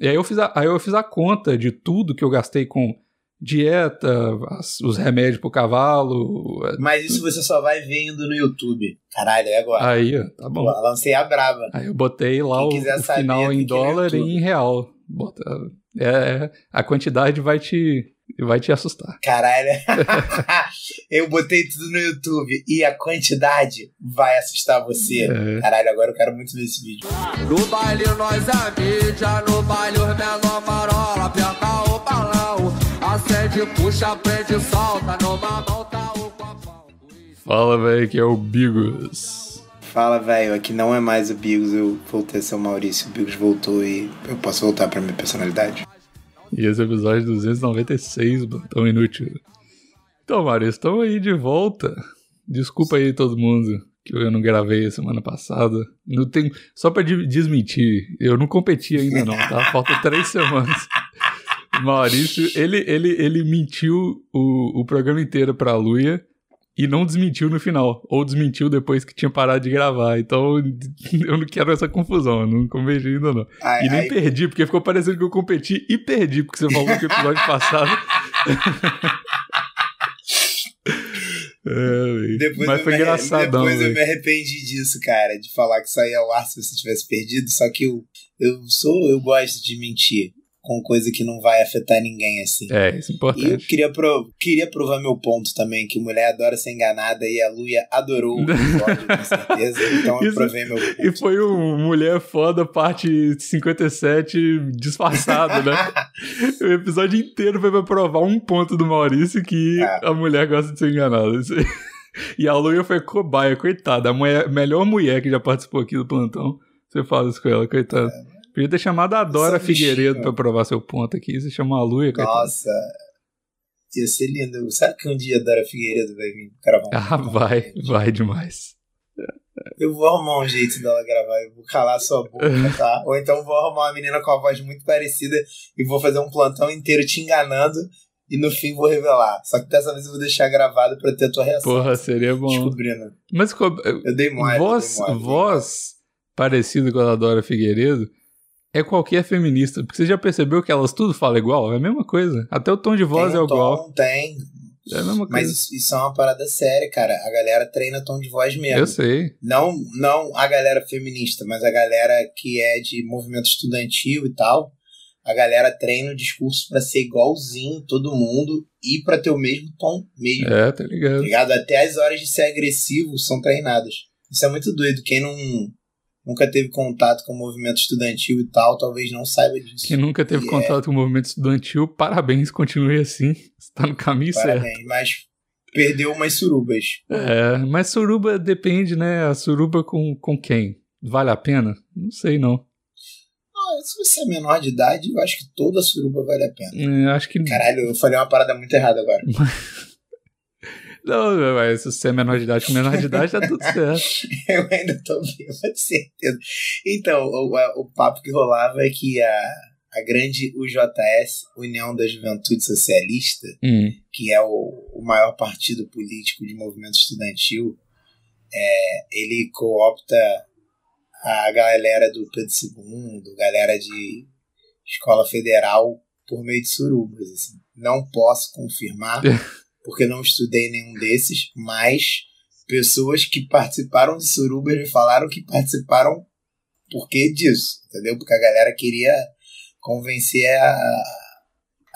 E aí eu fiz a, aí eu fiz a conta de tudo que eu gastei com dieta, as- os remédios pro cavalo. Mas isso você só vai vendo no YouTube. Caralho, é agora. Aí, tá bom. Pô, lancei a braba. Aí eu botei lá Quem o, saber, final em dólar e em real. Bota, é, é, a quantidade vai te, vai te assustar. Caralho. eu botei tudo no YouTube e a quantidade vai assustar você. É. Caralho, agora eu quero muito ver esse vídeo. No baile nós é mídia, no baile os menor marola, aperta o balão, acende, puxa, prende, solta, numa mão tá o copão. Fala, velho, que é o Bigos. Fala, velho, aqui não é mais o Bigos, eu voltei a ser o Maurício. O Bigos voltou e eu posso voltar pra minha personalidade. E esse episódio 296, tão inútil. Então, Mário, estamos aí de volta. Desculpa aí todo mundo que eu não gravei semana passada. Não tem, só pra de- desmentir, eu não competi ainda não, tá? Falta três semanas. Maurício, ele, ele, ele mentiu o, o programa inteiro pra Luia e não desmentiu no final. Ou desmentiu depois que tinha parado de gravar. Então, eu não quero essa confusão, eu não competi ainda não. Aí, E nem aí- perdi, porque ficou parecendo que eu competi e perdi, porque você falou que o episódio passado. É, depois Mas eu foi engraçadão, Depois eu véi. me arrependi disso, cara, de falar que saía ao ar se você tivesse perdido. Só que eu, eu sou, eu gosto de mentir com coisa que não vai afetar ninguém assim. É, isso é E eu importante. queria, pro- queria provar meu ponto também, que mulher adora ser enganada e a Luia adorou o episódio, com certeza. Então eu Isso- provei meu ponto. E foi um Mulher Foda, parte 57, disfarçado, né? o episódio inteiro foi pra provar um ponto do Maurício que É. a mulher gosta de ser enganada. Isso aí. E a Luia foi cobaia, coitada. A mulher- melhor mulher que já participou aqui do plantão. Você fala isso com ela, coitada. Podia ter chamado a Dora Essa bichinha. Figueiredo pra provar seu ponto aqui. Você chamou a Luia, coitada. Nossa, ia ser lindo. Sabe que um dia a Dora Figueiredo vai vir gravar um Ah, vai, vai demais. Eu vou arrumar um jeito dela gravar, eu vou calar sua boca, tá? Ou então vou arrumar uma menina com a voz muito parecida e vou fazer um plantão inteiro te enganando e no fim vou revelar. Só que dessa vez eu vou deixar gravado pra ter a tua reação. Porra, seria bom. Descobrindo. Mas Eu dei mole. voz, eu dei mole. voz parecida com a da Dora Figueiredo é qualquer feminista. Porque você já percebeu que elas tudo falam igual? É a mesma coisa. Até o tom de voz Tem é um igual. tom, Tem. É a mesma Mas coisa. isso, isso é uma parada séria, cara. A galera treina tom de voz mesmo. Eu sei. Não, não a galera feminista, mas a galera que é de movimento estudantil e tal. A galera treina o discurso pra ser igualzinho todo mundo e pra ter o mesmo tom mesmo. É, tá Tá ligado? ligado? Até as horas de ser agressivo são treinadas. Isso é muito doido. Quem não nunca teve contato com o movimento estudantil e tal, talvez não saiba disso. Quem nunca teve E é- contato com o movimento estudantil, parabéns, continue assim. Você tá no caminho certo. Parabéns, mas perdeu umas surubas. É, mas suruba depende, né? A suruba com, com quem? Vale a pena? Não sei, não. Ah, se você é menor de idade, eu acho que toda suruba vale a pena. É, acho que. Caralho, eu falei uma parada muito errada agora. Não, mas se você é menor de idade com menor de idade, tá tudo certo. Eu ainda tô vivo, com certeza. Então, o, o papo que rolava é que a, a grande UJS, União da Juventude Socialista, Hum. que é o, o maior partido político de movimento estudantil, é, ele coopta a galera do Pedro II, galera de escola federal, por meio de surubas. Assim. Não posso confirmar, porque não estudei nenhum desses, mas pessoas que participaram de surubas me falaram que participaram porque disso, entendeu? Porque a galera queria convencer a,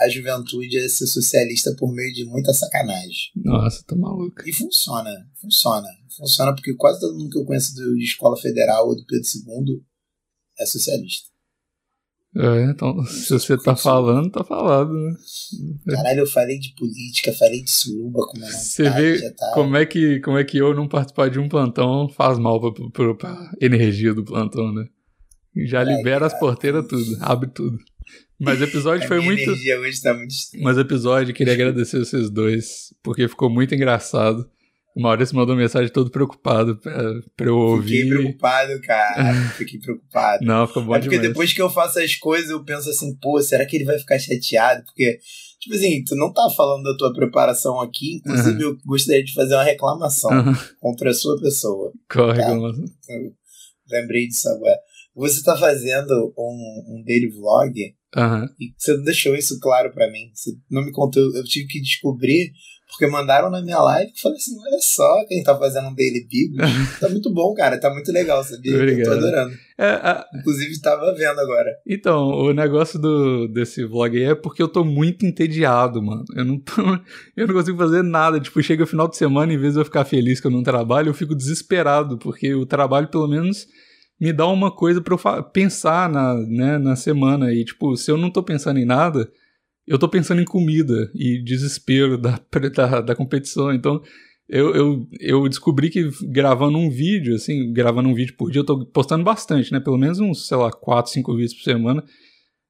a juventude a ser socialista por meio de muita sacanagem. Nossa, tá maluco. E funciona, funciona. Funciona porque quase todo mundo que eu conheço do, de escola federal ou do Pedro II é socialista. É, então, se você tá falando, tá falado, né? Caralho, eu falei de política, falei de suruba, como é Você vê tá... como é, que, como é que eu não participar de um plantão faz mal pra, pra, pra energia do plantão, né? Já Ai, libera as cara. porteiras tudo, abre tudo. Mas o episódio foi muito. energia hoje tá muito estranha. Mas o episódio, queria agradecer vocês dois, porque ficou muito engraçado. O Maurício mandou mensagem todo preocupado pra, pra eu Fiquei ouvir. preocupado, cara. Fiquei preocupado. Não, ficou bom é porque demais. depois que eu faço as coisas, eu penso assim, pô, será que ele vai ficar chateado? Porque, tipo assim, tu não tá falando da tua preparação aqui, inclusive eu gostaria de fazer uma reclamação Aham, contra a sua pessoa. Corre, Tá. Lembrei disso agora. você tá fazendo um, um daily vlog Aham. e você não deixou isso claro pra mim. Você não me contou. Eu tive que descobrir, porque mandaram na minha live e falei assim: olha só quem tá fazendo um Daily Bigos. tá muito bom, cara. Tá muito legal, sabia? Eu tô Obrigado. adorando. É, a- Inclusive, tava vendo agora. então, o negócio do, desse vlog aí é porque eu tô muito entediado, mano. Eu não tô. Eu não consigo fazer nada. Tipo, chega o final de semana, em vez de eu ficar feliz que eu não trabalho, eu fico desesperado, porque o trabalho, pelo menos, me dá uma coisa pra eu pensar na, né, na semana. E, tipo, se eu não tô pensando em nada, eu tô pensando em comida e desespero da, da, da competição. Então, eu, eu, eu descobri que gravando um vídeo, assim, gravando um vídeo por dia, eu tô postando bastante, né? Pelo menos uns, sei lá, 4, 5 vídeos por semana.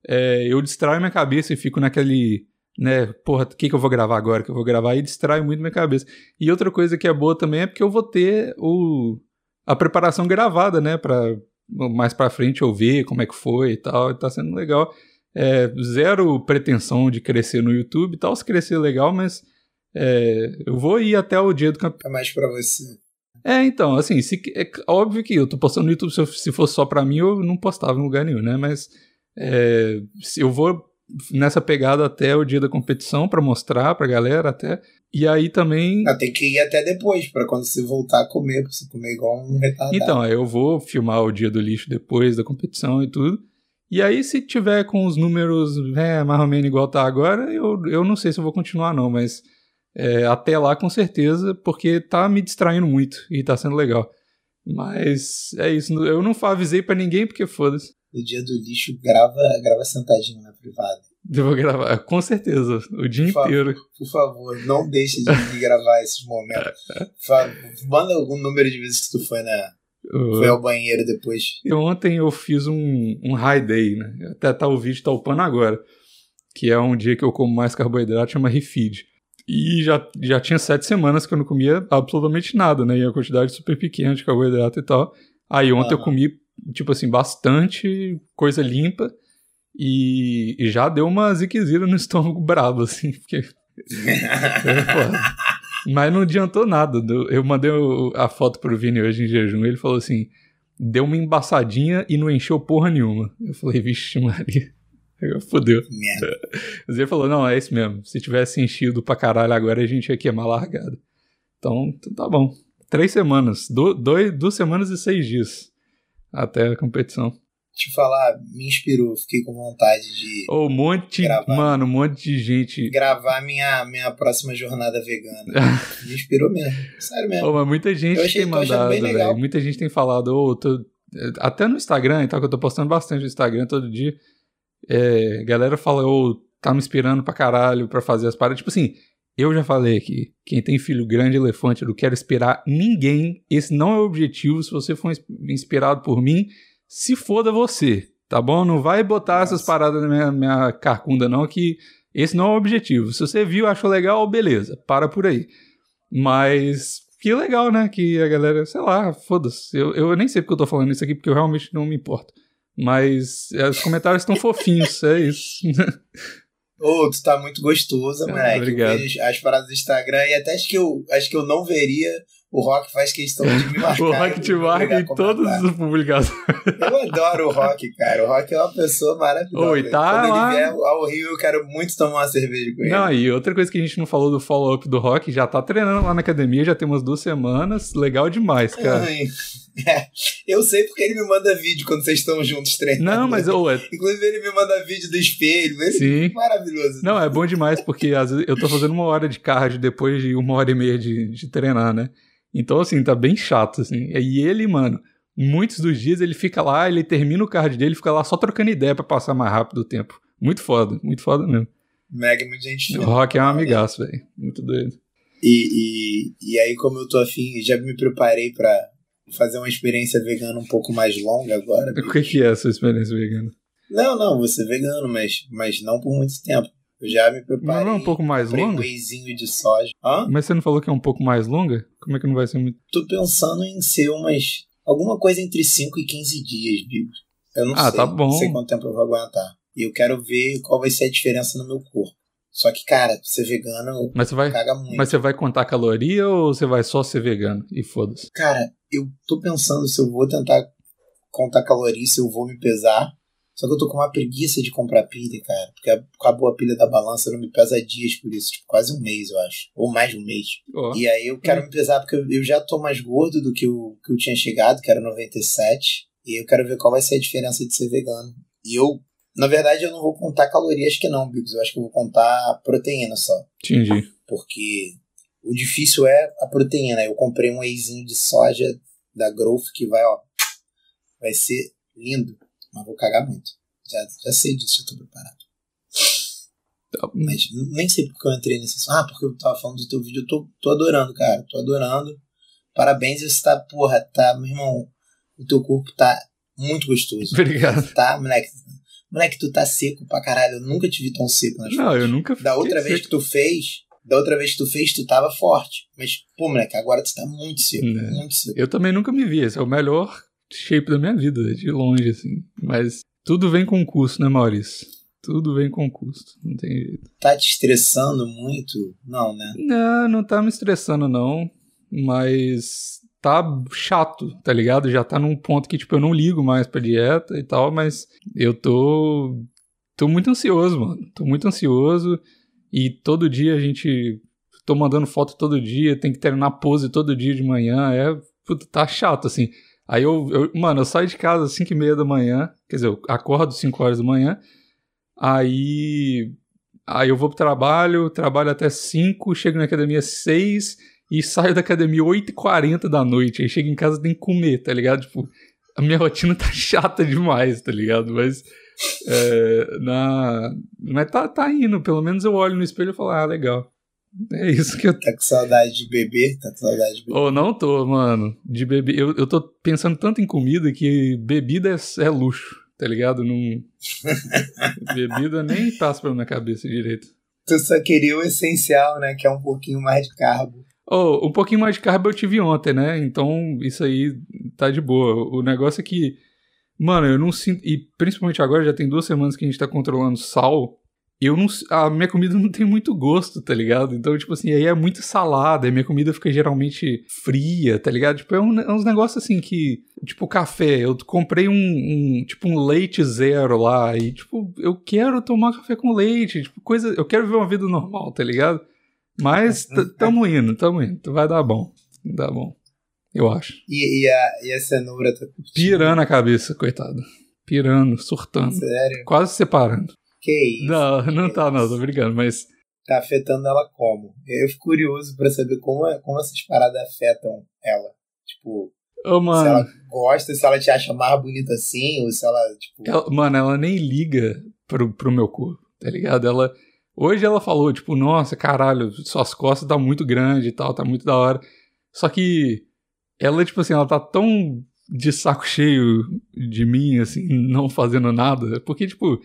É, eu distraio minha cabeça e fico naquele, né? Porra, o que, que eu vou gravar agora? O que eu vou gravar? E distraio muito minha cabeça. E outra coisa que é boa também é porque eu vou ter o, a preparação gravada, né? Pra mais pra frente eu ver como é que foi e tal. E tá sendo legal. É, zero pretensão de crescer no YouTube e tal. Se crescer legal, mas é, eu vou ir até o dia do campeonato. É mais pra você. É, então, assim, se, é óbvio que eu tô postando no YouTube, se, eu- se fosse só pra mim, eu não postava em lugar nenhum, né? Mas é, se eu vou nessa pegada até o dia da competição pra mostrar pra galera até. E aí também. Ah, tem que ir até depois, pra quando você voltar a comer, pra você comer igual um retardado. Então, aí eu vou filmar o dia do lixo depois da competição e tudo. E aí, se tiver com os números é, mais ou menos igual tá agora, eu, eu não sei se eu vou continuar, não, mas é, até lá com certeza, porque tá me distraindo muito e tá sendo legal. Mas é isso, eu não avisei pra ninguém porque foda-se. No dia do lixo, grava, grava sentadinho na privada. Eu vou gravar, com certeza, o dia Por favor. inteiro. Por favor, não deixe de, gravar esses momentos. Manda algum número de vezes que tu foi, na, foi ao banheiro depois. Eu- ontem eu fiz um, um high day, né? Até tá o vídeo tá upando agora. Que é um dia que eu como mais carboidrato, chama refeed. E já, já tinha sete semanas que eu não comia absolutamente nada, né? E a quantidade super pequena de carboidrato e tal. Aí ontem eu Aham. comi, tipo assim, bastante coisa limpa. E, e já deu uma ziquezira no estômago brabo, assim. Porque é foda. Mas não adiantou nada. do- Eu mandei a foto pro Vini hoje em jejum. Ele falou assim: deu uma embaçadinha e não encheu porra nenhuma. Eu falei, vixe, Maria. Fudeu. Merda. Mas ele falou: não, é isso mesmo. Se tivesse enchido pra caralho agora, a gente ia queimar largada. Então, então tá bom. Três semanas. Du dois, duas semanas e seis dias. Até a competição. Te falar, me inspirou. Fiquei com vontade de Ô, um monte. Gravar. Mano, um monte de gente. gravar minha, minha próxima jornada vegana. Me inspirou mesmo. Sério mesmo. Mas muita gente achei- tem mandado, velho. Muita gente tem falado, tô- até no Instagram e tal, que eu tô postando bastante no Instagram todo dia. É, galera fala, ô, tá me inspirando pra caralho pra fazer as paradas. Tipo assim, eu já falei aqui, quem tem filho grande, elefante, eu não quero esperar ninguém. Esse não é o objetivo. Se você for ins- inspirado por mim, se foda você, tá bom? Não vai botar essas paradas na minha, minha carcunda, não, que esse não é o objetivo. Se você viu, achou legal, beleza, para por aí. Mas que legal, né? Que a galera, sei lá, foda-se. Eu, eu nem sei porque eu tô falando isso aqui, porque eu realmente não me importo. Mas é, os comentários estão fofinhos, é isso. Ô, tu tá muito gostosa, Ah, moleque. obrigado. As paradas do Instagram e até acho que eu, acho que eu não veria. O Rock faz questão de me marcar. o Rock te marca em todas as publicações. Eu adoro o Rock, cara. O Rock é uma pessoa maravilhosa. Oi, tá Quando lá. ele vier ao Rio, eu quero muito tomar uma cerveja com ele. Não, e outra coisa que a gente não falou do follow-up do Rock, já tá treinando lá na academia, já tem umas duas semanas. Legal demais, cara. Ai. É, eu sei porque ele me manda vídeo quando vocês estão juntos treinando. Não, mas ô, é, Inclusive, ele me manda vídeo do espelho. Ele sim. é maravilhoso. Não, é bom demais, porque às vezes eu tô fazendo uma hora de cardio depois de uma hora e meia de, de treinar, né? Então, assim, tá bem chato, assim. E ele, mano, muitos dos dias ele fica lá, ele termina o cardio dele, fica lá só trocando ideia pra passar mais rápido o tempo. Muito foda, muito foda mesmo. Mega, muita gente. O Rock é um amigaço, velho. Muito doido. E, e, e aí, como eu tô afim, já me preparei pra fazer uma experiência vegana um pouco mais longa agora. O que, que é a sua experiência vegana? Não, não, vou ser vegano, mas, mas não por muito tempo. Eu já me preparei. Não é um pouco mais um longa? wheyzinho de soja. Hã? Mas você não falou que é um pouco mais longa? Como é que não vai ser muito. Tô pensando em ser umas. Alguma coisa entre 5 e 15 dias, Bigo. Eu não Ah, sei. tá bom. Não sei quanto tempo eu vou aguentar. E eu quero ver qual vai ser a diferença no meu corpo. Só que, cara, ser vegano Mas você vai. caga muito. Mas você vai contar caloria ou você vai só ser vegano? E foda-se. Cara, eu tô pensando se eu vou tentar contar caloria se eu vou me pesar. Só que eu tô com uma preguiça de comprar pilha, cara. Porque acabou a pilha da balança, não me pesa dias por isso. Tipo, quase um mês, eu acho. Ou mais de um mês. Ó, E aí eu quero me pesar porque eu, eu já tô mais gordo do que o que eu tinha chegado, que era 97. E eu quero ver qual vai ser a diferença de ser vegano. E eu, na verdade, eu não vou contar calorias que não, Bigos. Eu acho que eu vou contar proteína só. entendi. Porque o difícil é a proteína. Eu comprei um wheyzinho de soja da Growth que vai, ó. Vai ser lindo. Mas vou cagar muito. Já, já sei disso, eu tô preparado. Tá, Mas nem sei porque eu entrei nesse. Ah, porque eu tava falando do teu vídeo. Eu tô, tô adorando, cara. Tô adorando. Parabéns, você tá, porra, tá, meu irmão. O teu corpo tá muito gostoso. Obrigado. Tá, moleque? Moleque, tu tá seco pra caralho. Eu nunca te vi tão seco nas Não, eu nunca Da outra fiquei vez que tu fez, da outra vez que tu fez, tu tava forte. Mas, pô, moleque, agora tu tá muito seco. É. Muito seco. Eu também nunca me vi. Esse é o melhor shape da minha vida, de longe, assim. Mas tudo vem com custo, né, Maurício? Tudo vem com custo. Não tem jeito. Tá te estressando muito? Não, né? Não, não tá me estressando, não. Mas tá chato, tá ligado? Já tá num ponto que, tipo, eu não ligo mais pra dieta e tal, mas eu tô. tô muito ansioso, mano. Tô muito ansioso. E todo dia a gente. tô mandando foto todo dia, tem que treinar pose todo dia de manhã. É. Puta, tá chato, assim. Aí eu, eu- Mano, eu saio de casa às 5 e meia da manhã. Quer dizer, eu acordo 5 horas da manhã. Aí. Aí eu vou pro trabalho, trabalho até 5, chego na academia às 6 e saio da academia 8h40 da noite. Aí chego em casa tem que comer, tá ligado? Tipo, a minha rotina tá chata demais, tá ligado? Mas. é, na... Mas tá, tá indo, pelo menos eu olho no espelho e falo, ah, legal. É isso que eu Tá com saudade de beber? Tá com saudade de beber? Ô, não tô, mano. De beber. Eu, eu tô pensando tanto em comida que bebida é, é luxo, tá ligado? Não. bebida nem passa pela minha cabeça direito. Tu só queria o essencial, né? Que é um pouquinho mais de carbo. Oh, um pouquinho mais de carbo eu tive ontem, né? Então isso aí tá de boa. O negócio é que, mano, eu não sinto. E principalmente agora, já tem duas semanas que a gente tá controlando sal. Eu não. A minha comida não tem muito gosto, tá ligado? Então, tipo assim, aí é muito salada. E minha comida fica geralmente fria, tá ligado? Tipo, é, um- é uns negócios assim que. Tipo, café. Eu comprei um, um. Tipo, um leite zero lá. E, tipo, eu quero tomar café com leite. Tipo, coisa. Eu quero viver uma vida normal, tá ligado? Mas t- tamo indo, tamo indo. Vai dar bom. Dá bom. Eu acho. E, e, a, e a cenoura tá? Pirando a cabeça, coitado. Pirando, surtando. Sério? Quase separando. Que isso? Não, não tá, não, tô brincando, mas. Tá afetando ela como? Eu fico curioso pra saber como, é- como essas paradas afetam ela. Tipo, Ô, se ela gosta, se ela te acha mais bonita assim, ou se ela, tipo. Ela, mano, ela nem liga pro, pro meu corpo, tá ligado? Ela. Hoje ela falou, tipo, nossa, caralho, suas costas tá muito grande e tal, tá muito da hora. Só que ela, tipo assim, ela tá tão de saco cheio de mim, assim, não fazendo nada, porque, tipo,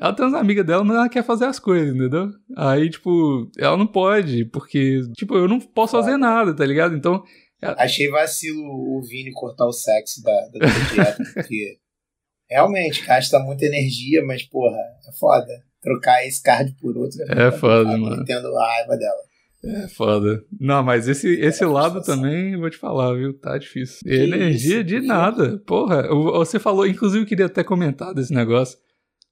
ela tem umas amigas dela, mas ela quer fazer as coisas, entendeu? Aí, tipo, ela não pode, porque, tipo, eu não posso fazer nada, tá ligado? Então, Achei vacilo o Vini cortar o sexo da, da dieta, porque realmente gasta muita energia, mas, porra, é foda. Trocar esse card por outro É foda, complicado. mano. Entendo a raiva dela. É foda. Não, mas esse, esse É, lado também, vou te falar, viu? Tá difícil. Energia isso? de nada. Porra, você falou, inclusive eu queria até comentar desse negócio.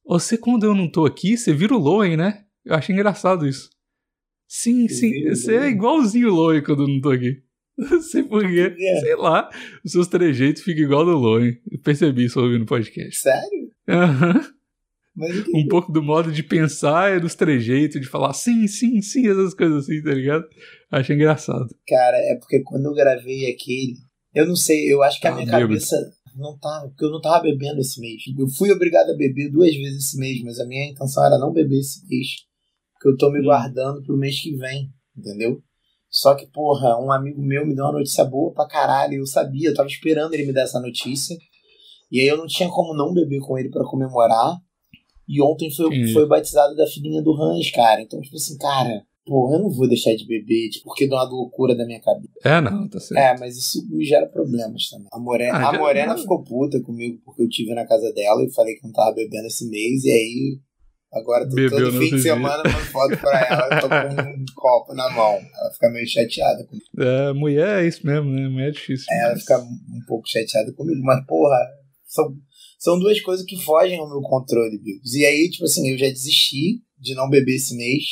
Você, quando eu não tô aqui, você vira o Loen, né? Eu achei engraçado isso. Sim, sim. Você é igualzinho o Loen quando eu não tô aqui. Não sei por quê. Por quê? Sei lá. Os seus trejeitos ficam igual do Loen. Eu percebi isso ouvindo o podcast. Sério? Aham. Um pouco do modo de pensar e dos trejeitos, de falar sim, sim, sim, essas coisas assim, tá ligado? Achei engraçado. Cara, é porque quando eu gravei aquele, eu não sei, eu acho que a Ah, minha cabeça não tava, porque eu não tava bebendo esse mês. Eu fui obrigado a beber duas vezes esse mês, mas a minha intenção era não beber esse mês, porque eu tô me guardando pro mês que vem, entendeu? Só que, porra, um amigo meu me deu uma notícia boa pra caralho, eu sabia, eu tava esperando ele me dar essa notícia, e aí eu não tinha como não beber com ele pra comemorar, e ontem foi, Entendi. foi o batizado da filhinha do Hans, cara, então, tipo assim, cara, porra, eu não vou deixar de beber, tipo, porque dá uma loucura da minha cabeça. É, não, tá certo. É, mas isso me gera problemas também. A Morena, Ah, a Morena já- ficou puta comigo porque eu tive na casa dela e falei que não tava bebendo esse mês, e aí agora tô Bebeu todo fim de dia. semana mando foto pra ela, eu tô com um copo na mão. Ela fica meio chateada comigo. É, mulher é isso mesmo, né? Mulher é difícil. Ela mas- fica um pouco chateada comigo, mas porra, São, são duas coisas que fogem ao meu controle, Bigos. E aí, tipo assim, eu já desisti de não beber esse mês.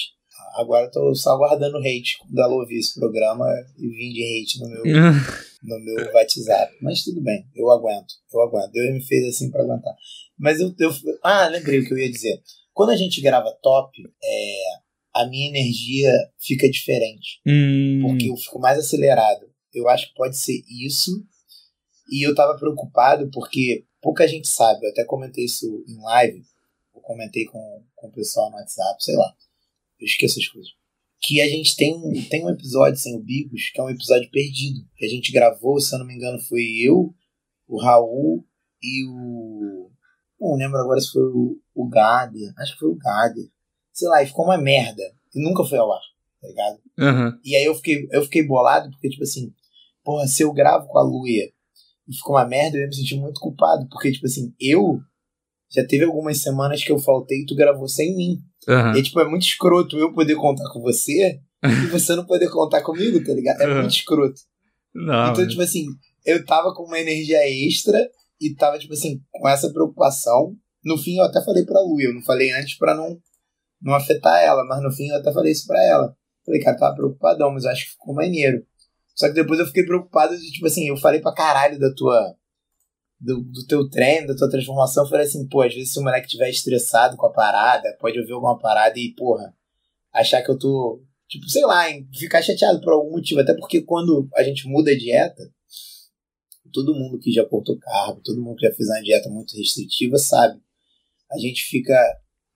Agora tô só aguardando hate quando ela ouvir esse programa e vir de hate no meu, no meu WhatsApp. Mas tudo bem, eu aguento, eu aguento. Deus me fez assim para aguentar. Mas eu, eu. Ah, lembrei o que eu ia dizer. Quando a gente grava top, é, a minha energia fica diferente. Hum. Porque eu fico mais acelerado. Eu acho que pode ser isso. E eu tava preocupado porque pouca gente sabe. Eu até comentei isso em live. Eu comentei com, com o pessoal no WhatsApp, sei lá. Eu esqueço as coisas. Que a gente tem, tem um episódio sem o Bigos, que é um episódio perdido. Que a gente gravou, se eu não me engano, foi eu, o Raul e o. Não lembro agora se foi o, o Gader. Acho que foi o Gader. Sei lá, e ficou uma merda. E nunca foi ao ar, tá ligado? Aham. E aí eu fiquei, eu fiquei bolado, porque, tipo assim, porra, se eu gravo com a Luia e ficou uma merda, eu ia me sentir muito culpado. Porque, tipo assim, eu já teve algumas semanas que eu faltei e tu gravou sem mim. Aham. E tipo, é muito escroto eu poder contar com você e você não poder contar comigo, tá ligado? É Uhum. muito escroto. Não, então, tipo assim, eu tava com uma energia extra e tava, tipo assim, com essa preocupação. No fim, eu até falei pra Lu, eu não falei antes pra não, não afetar ela, mas no fim eu até falei isso pra ela. Falei, cara, tava preocupadão, mas eu acho que ficou maneiro. Só que depois eu fiquei preocupado de, tipo assim, eu falei pra caralho da tua. Do, do teu treino, da tua transformação. Eu falei assim, pô, às vezes se o moleque estiver estressado com a parada, pode ouvir alguma parada e, porra, achar que eu tô. Tipo, sei lá, em ficar chateado por algum motivo. Até porque quando a gente muda a dieta, todo mundo que já cortou carbo, todo mundo que já fez uma dieta muito restritiva sabe. A gente fica.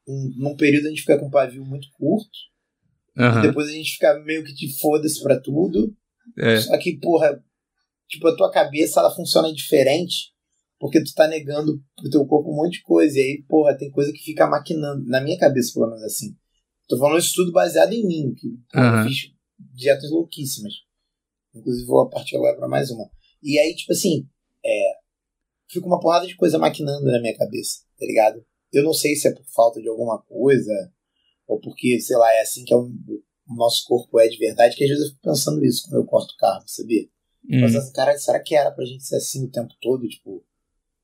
Um, num período a gente fica com um pavio muito curto, Aham. depois a gente fica meio que de foda-se pra tudo. É. Só que, porra, tipo, a tua cabeça ela funciona diferente porque tu tá negando pro teu corpo um monte de coisa. E aí, porra, tem coisa que fica maquinando. Na minha cabeça, pelo menos assim. Tô falando isso tudo baseado em mim, que Aham. eu fiz dietas louquíssimas. Inclusive, vou partir agora pra mais uma. E aí, tipo assim, é, fica uma porrada de coisa maquinando na minha cabeça, tá ligado? Eu não sei se é por falta de alguma coisa, ou porque, sei lá, é assim que é o, o nosso corpo é de verdade, que às vezes eu fico pensando isso quando eu corto carbo, sabia? Hum. Mas assim, cara, será que era pra gente ser assim o tempo todo? Tipo,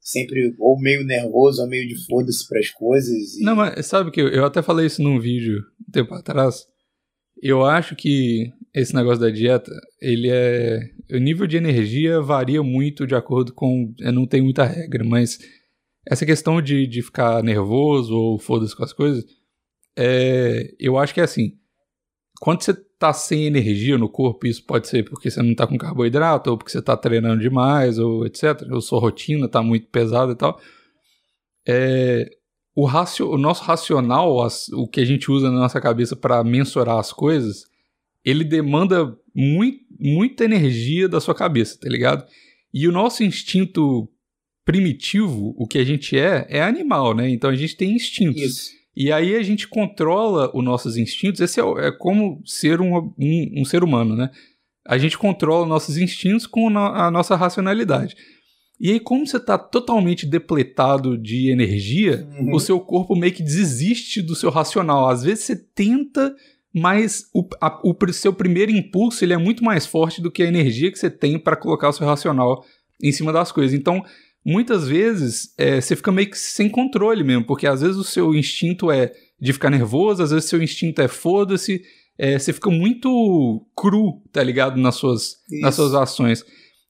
sempre ou meio nervoso, ou meio de foda-se pras coisas. E... Não, mas sabe que eu, até falei isso num vídeo um tempo atrás. Eu acho que esse negócio da dieta, ele é. O nível de energia varia muito de acordo com. Não tem muita regra, mas essa questão de, de ficar nervoso ou foda-se com as coisas, é, eu acho que é assim. Quando você tá sem energia no corpo, isso pode ser porque você não tá com carboidrato, ou porque você tá treinando demais, ou etc. Ou sua rotina tá muito pesada e tal. É, o, racio, o nosso racional, as- o que a gente usa na nossa cabeça para mensurar as coisas, ele demanda mui, muita energia da sua cabeça, tá ligado? E o nosso instinto primitivo, o que a gente é, é animal, né? Então a gente tem instintos. Isso. E aí a gente controla os nossos instintos. Esse é, é como ser um, um, um ser humano, né? A gente controla os nossos instintos com a nossa racionalidade. E aí, como você está totalmente depletado de energia, Uhum. o seu corpo meio que desiste do seu racional. Às vezes você tenta, mas o, a- o seu primeiro impulso ele é muito mais forte do que a energia que você tem para colocar o seu racional em cima das coisas. Então, muitas vezes é, você fica meio que sem controle mesmo, porque às vezes o seu instinto é de ficar nervoso, às vezes o seu instinto é foda-se, é, você fica muito cru, tá ligado, nas suas, nas suas ações.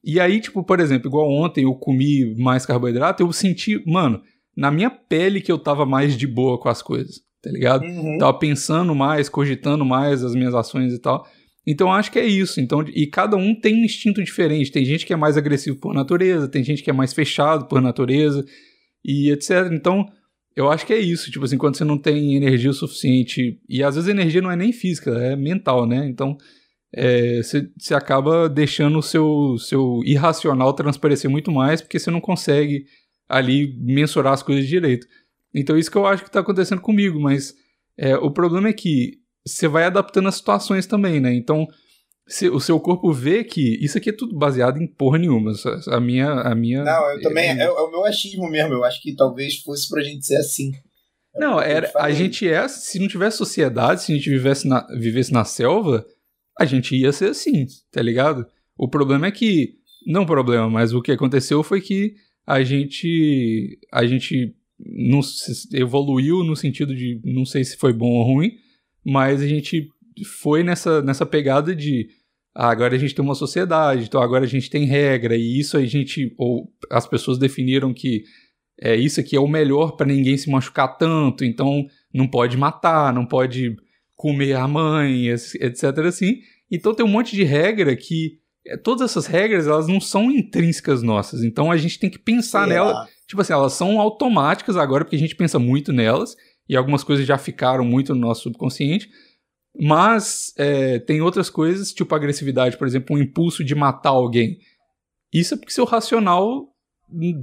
E aí, tipo, por exemplo, igual ontem eu comi mais carboidrato, eu senti, mano, na minha pele que eu tava mais de boa com as coisas, tá ligado? Uhum. Tava pensando mais, cogitando mais as minhas ações e tal. Então acho que é isso. Então, e cada um tem um instinto diferente. Tem gente que é mais agressivo por natureza, tem gente que é mais fechado por natureza e etc. Então, eu acho que é isso. Tipo assim, quando você não tem energia o suficiente, e às vezes a energia não é nem física, é mental, né? Então, é, você, acaba deixando o seu, seu irracional transparecer muito mais, porque você não consegue ali mensurar as coisas direito. Então, isso que eu acho que tá acontecendo comigo, mas é, o problema é que você vai adaptando as situações também, né? Então, se- o seu corpo vê que isso aqui é tudo baseado em porra nenhuma. A minha. A minha Não, eu também. é- É, é o meu achismo mesmo. Eu acho que talvez fosse pra gente ser assim. É Não, era, a gente é. Se não tivesse sociedade, se a gente vivesse na, vivesse na selva, a gente ia ser assim, tá ligado? O problema é que. Não problema, mas o que aconteceu foi que a gente a gente não se- evoluiu no sentido de não sei se foi bom ou ruim, mas a gente foi nessa, nessa pegada de ah, agora a gente tem uma sociedade, então agora a gente tem regra e isso a gente ou as pessoas definiram que é isso aqui é o melhor para ninguém se machucar tanto, então não pode matar, não pode comer a mãe, etc assim. Então tem um monte de regra que é, todas essas regras elas não são intrínsecas nossas, então a gente tem que pensar Será? nela tipo assim, elas são automáticas agora porque a gente pensa muito nelas e algumas coisas já ficaram muito no nosso subconsciente. Mas é, tem outras coisas, tipo agressividade, por exemplo, um impulso de matar alguém. Isso é porque seu racional,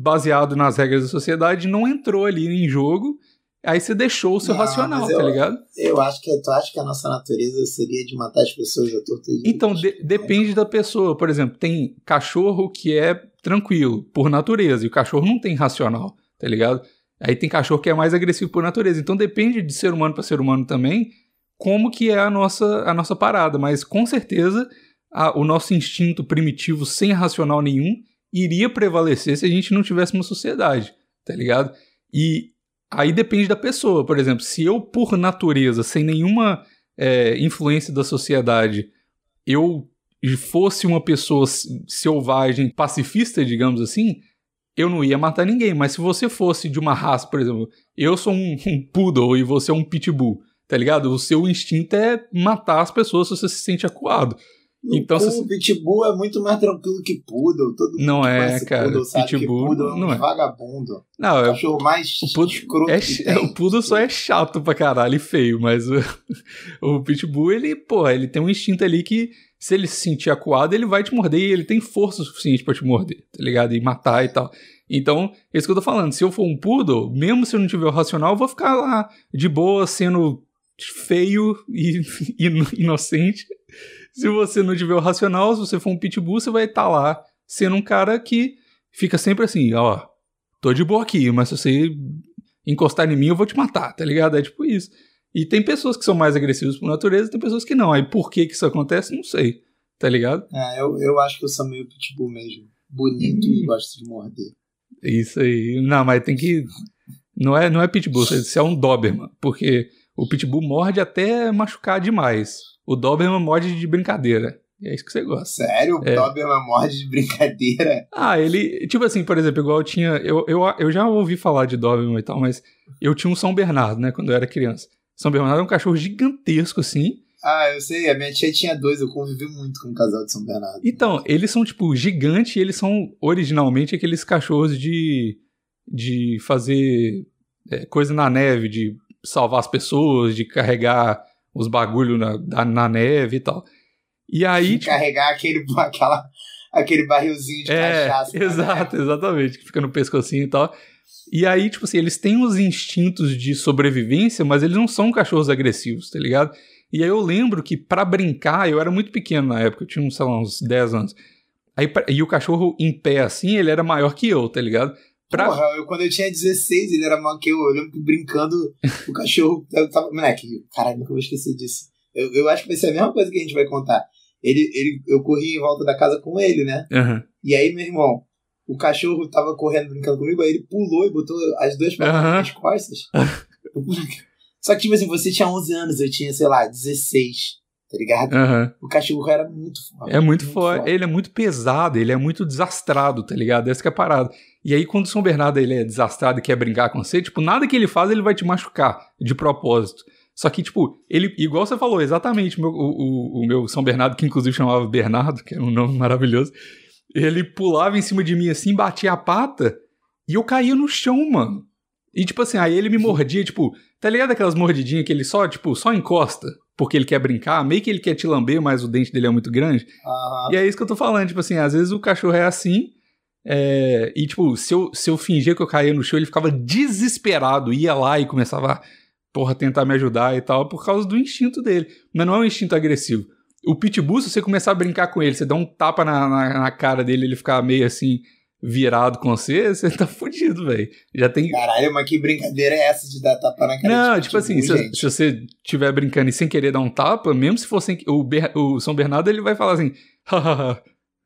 baseado nas regras da sociedade, não entrou ali em jogo. Aí você deixou o seu Não, racional, mas eu- tá ligado? Eu acho que tu acha que a nossa natureza seria de matar as pessoas à torta e direita? Então, de- depende da pessoa. Por exemplo, tem cachorro que é tranquilo, por natureza, e o cachorro não tem racional, tá ligado? Aí tem cachorro que é mais agressivo por natureza. Então depende de ser humano para ser humano também, como que é a nossa, a nossa parada. Mas com certeza a- o nosso instinto primitivo, sem racional nenhum, iria prevalecer se a gente não tivesse uma sociedade, tá ligado? E aí depende da pessoa. Por exemplo, se eu, por natureza, sem nenhuma é, influência da sociedade, eu fosse uma pessoa selvagem, pacifista, digamos assim, eu não ia matar ninguém. Mas se você fosse de uma raça, por exemplo, eu sou um, um poodle e você é um pitbull, tá ligado? O seu instinto é matar as pessoas se você se sente acuado. Então, Então, se- o Pitbull é muito mais tranquilo que Poodle. Todo mundo Não que é, cara. Poodle sabe que Pitbull Poodle é um não é. vagabundo. Não, O é, cachorro mais o poodle, escroto é, que o poodle só é chato pra caralho e feio, mas o, o pitbull, ele, pô, ele tem um instinto ali que se ele se sentir acuado, ele vai te morder e ele tem força o suficiente pra te morder, tá ligado? E matar e tal. Então, é isso que eu tô falando. Se eu for um poodle, mesmo se eu não tiver o racional, eu vou ficar lá de boa, sendo feio e ino- inocente. Se você não tiver o racional, se você for um pitbull, você vai estar lá sendo um cara que fica sempre assim, ó, tô de boa aqui, mas se você encostar em mim, eu vou te matar, tá ligado? É tipo isso. E tem pessoas que são mais agressivas por natureza, tem pessoas que não. Aí por que que isso acontece, não sei, tá ligado? É, eu, eu acho que eu sou meio Pitbull mesmo. Bonito e gosto de morder. Isso aí. Não, mas tem que. Não é, não é pitbull, isso é um Doberman. Porque o pitbull morde até machucar demais. O Doberman morde de brincadeira. É isso que você gosta. Sério? O É. Doberman morde de brincadeira? Ah, ele. Tipo assim, por exemplo, igual eu tinha. Eu, eu, eu já ouvi falar de Doberman e tal, mas eu tinha um São Bernardo, né, quando eu era criança. São Bernardo é um cachorro gigantesco, assim. Ah, eu sei. A minha tia tinha dois. Eu convivi muito com o casal de São Bernardo. Então, eles são, tipo, gigantes e eles são originalmente aqueles cachorros de. de fazer é, coisa na neve, de salvar as pessoas, de carregar os bagulhos na, na neve e tal. E aí, De tipo, carregar aquele, aquela, aquele barrilzinho de É, cachaça. né? exato, exatamente, que fica no pescocinho e tal. E aí, tipo assim, eles têm os instintos de sobrevivência, mas eles não são cachorros agressivos, tá ligado? E aí eu lembro que pra brincar, eu era muito pequeno na época, eu tinha, sei lá, uns 10 anos. Aí, e o cachorro em pé assim, ele era maior que eu, tá ligado? Pra, Porra, eu, quando eu tinha 16, ele era maior que eu. Eu lembro que brincando, o cachorro. Tava, moleque, caralho, nunca vou esquecer disso. Eu, eu acho que vai ser a mesma coisa que a gente vai contar. Ele, ele, eu corri em volta da casa com ele, né? Aham. E aí, meu irmão, o cachorro tava correndo, brincando comigo, aí ele pulou e botou as duas pernas Aham. nas costas. Só que, tipo assim, você tinha 11 anos, eu tinha, sei lá, 16, tá ligado? Aham. O cachorro era muito forte. É muito forte. Ele é muito pesado, ele é muito desastrado, tá ligado? Essa que é a parada. E aí, quando o São Bernardo ele é desastrado e quer brincar com você, tipo, nada que ele faz ele vai te machucar de propósito. Só que, tipo, ele, igual você falou, exatamente, o, meu- o, o- o meu São Bernardo, que inclusive chamava Bernardo, que era um nome maravilhoso, ele pulava em cima de mim assim, batia a pata, e eu caía no chão, mano. E, tipo assim, aí ele me mordia, tipo, tá ligado aquelas mordidinhas que ele só, tipo, só encosta, porque ele quer brincar, meio que ele quer te lamber, mas o dente dele é muito grande. Aham. E é isso que eu tô falando, tipo assim, às vezes o cachorro é assim, é, e tipo, se eu, se eu fingia que eu caía no chão, ele ficava desesperado, ia lá e começava, porra, tentar me ajudar e tal, por causa do instinto dele. Mas não é um instinto agressivo. O pitbull, se você começar a brincar com ele, você dá um tapa na, na, na cara dele, ele ficar meio assim, virado com você, você tá fudido, velho. Já tem. Caralho, mas que brincadeira é essa de dar tapa na cara Não, de tipo assim, pitbull, se, se você estiver brincando e sem querer dar um tapa, mesmo se for sem, o, Ber- o São Bernardo, ele vai falar assim, hahaha,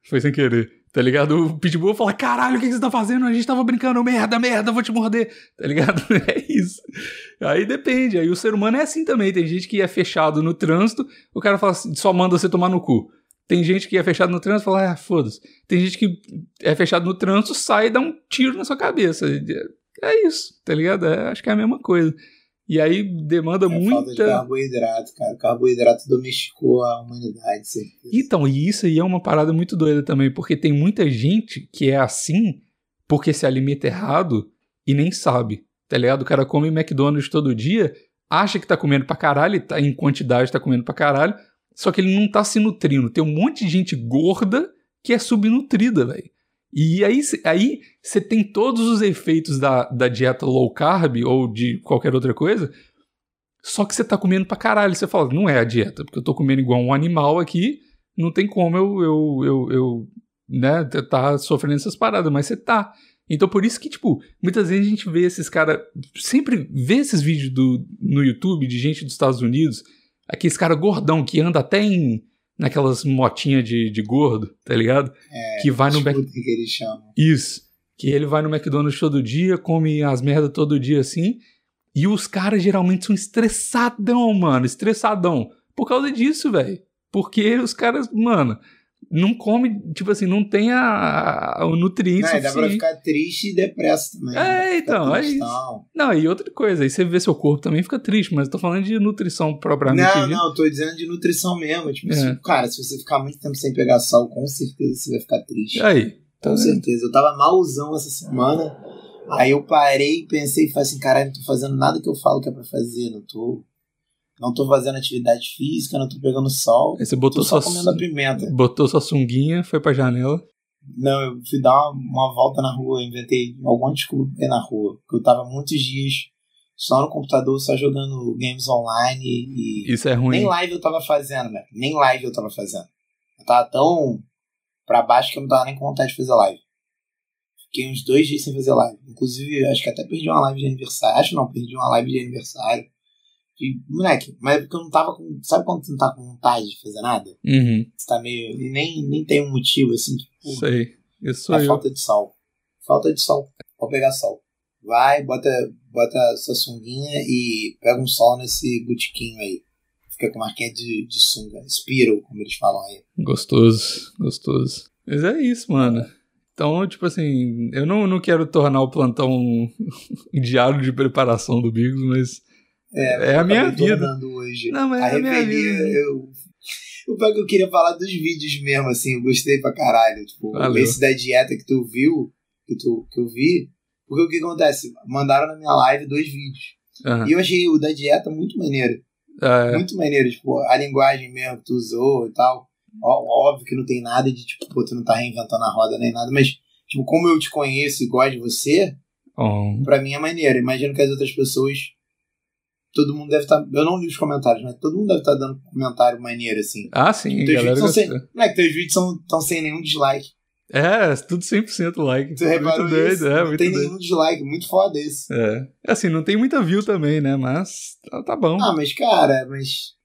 foi sem querer, Tá ligado? O Pitbull fala: caralho, o que, que você tá fazendo? A gente tava brincando, merda, merda, vou te morder. Tá ligado? É isso. Aí depende. Aí o ser humano é assim também. Tem gente que é fechado no trânsito, o cara fala assim, só manda você tomar no cu. Tem gente que é fechado no trânsito e fala, ah, foda-se. Tem gente que é fechado no trânsito, sai e dá um tiro na sua cabeça. É isso, tá ligado? É, acho que é a mesma coisa. E aí demanda É muita. falta de carboidrato, cara. O carboidrato domesticou a humanidade, certeza. Então, e isso aí é uma parada muito doida também, porque tem muita gente que é assim porque se alimenta errado e nem sabe, tá ligado? O cara come McDonald's todo dia, acha que tá comendo pra caralho, tá em quantidade tá comendo pra caralho, só que ele não tá se nutrindo. Tem um monte de gente gorda que é subnutrida, velho. E aí cê- aí você tem todos os efeitos da, da dieta low carb ou de qualquer outra coisa, só que você tá comendo pra caralho. Você fala, não é a dieta, porque eu tô comendo igual um animal aqui, não tem como eu, eu, eu, eu né, tá sofrendo essas paradas, mas você tá. Então por isso que, tipo, muitas vezes a gente vê esses caras, sempre vê esses vídeos do, no YouTube de gente dos Estados Unidos, aqueles cara gordão que anda até em naquelas motinhas de, de gordo, tá ligado? É, que vai no Mac... Que eles chamam. Isso. Que ele vai no McDonald's todo dia, come as merdas todo dia assim. E os caras geralmente são estressadão, mano. Estressadão. Por causa disso, velho. Porque os caras, mano, não come, tipo assim, não tem a, a- o nutriente Não, e dá pra suficiente. ficar triste e depresso também. É, né? Ficar então, é tristão. Não, e outra coisa, aí você vê seu corpo também fica triste, mas eu tô falando de nutrição propriamente Não, não, eu tô dizendo de nutrição mesmo. Tipo, É. se- cara, se você ficar muito tempo sem pegar sol, com certeza você vai ficar triste. Aí, tá Com vendo? certeza. Eu tava malzão essa semana. Aí eu parei e pensei falei assim, caralho, não tô fazendo nada que eu falo que é pra fazer. Não tô. Não tô fazendo atividade física, não tô pegando sol. Aí você botou só sua, comendo a pimenta. botou sua sunguinha, foi pra janela. Não, eu fui dar uma, uma volta na rua, inventei alguma desculpa na rua. Porque eu tava muitos dias só no computador, só jogando games online e. Isso é ruim. Nem live eu tava fazendo, né? Nem live eu tava fazendo. Eu tava tão pra baixo que eu não tava nem com vontade de fazer live. Fiquei uns dois dias sem fazer live. Inclusive, acho que até perdi uma live de aniversário. Acho não, perdi uma live de aniversário. E, moleque, mas é porque eu não tava com. Sabe quando você não tá com vontade de fazer nada? Uhum, Você tá meio. e Nem, nem tem um motivo, assim, tipo. sei. Isso sou É eu. falta de sol. Falta de sol. Vou pegar sol. Vai, bota, bota sua sunguinha e pega um sol nesse botiquinho aí. Fica com marquinha de, de sunga. Spiral, como eles falam aí. Gostoso, gostoso. Mas é isso, mano. Então, tipo assim, eu não, não quero tornar o plantão um diário de preparação do Bigos, mas é, a minha vida. hoje. Não, mas a é a minha vida. eu. O pior que eu queria falar dos vídeos mesmo, assim, eu gostei pra caralho. Tipo, Valeu. esse da dieta que tu viu, que, tu, que eu vi. Porque o que acontece? Mandaram na minha live dois vídeos. Aham. E eu achei o da dieta muito maneiro. É, muito maneiro, tipo, a linguagem mesmo que tu usou e tal. Ó- Óbvio que não tem nada de, tipo, pô, tu não tá reinventando a roda nem nada, mas, tipo, como eu te conheço e gosto de você, bom, pra mim é maneiro. Imagino que as outras pessoas. Todo mundo deve estar. eu não li os comentários, mas todo mundo deve estar dando comentário maneiro, assim. Ah, sim, Teus galera vídeos sem. gostou. Não é que teus vídeos são, tão sem nenhum dislike. É, tudo 100% like. Tu reparou muito doido, isso? é, não muito tem doido. nenhum dislike, muito foda isso. É. Assim, não tem muita view também, né? Mas tá, tá bom. Ah, mas cara, mas.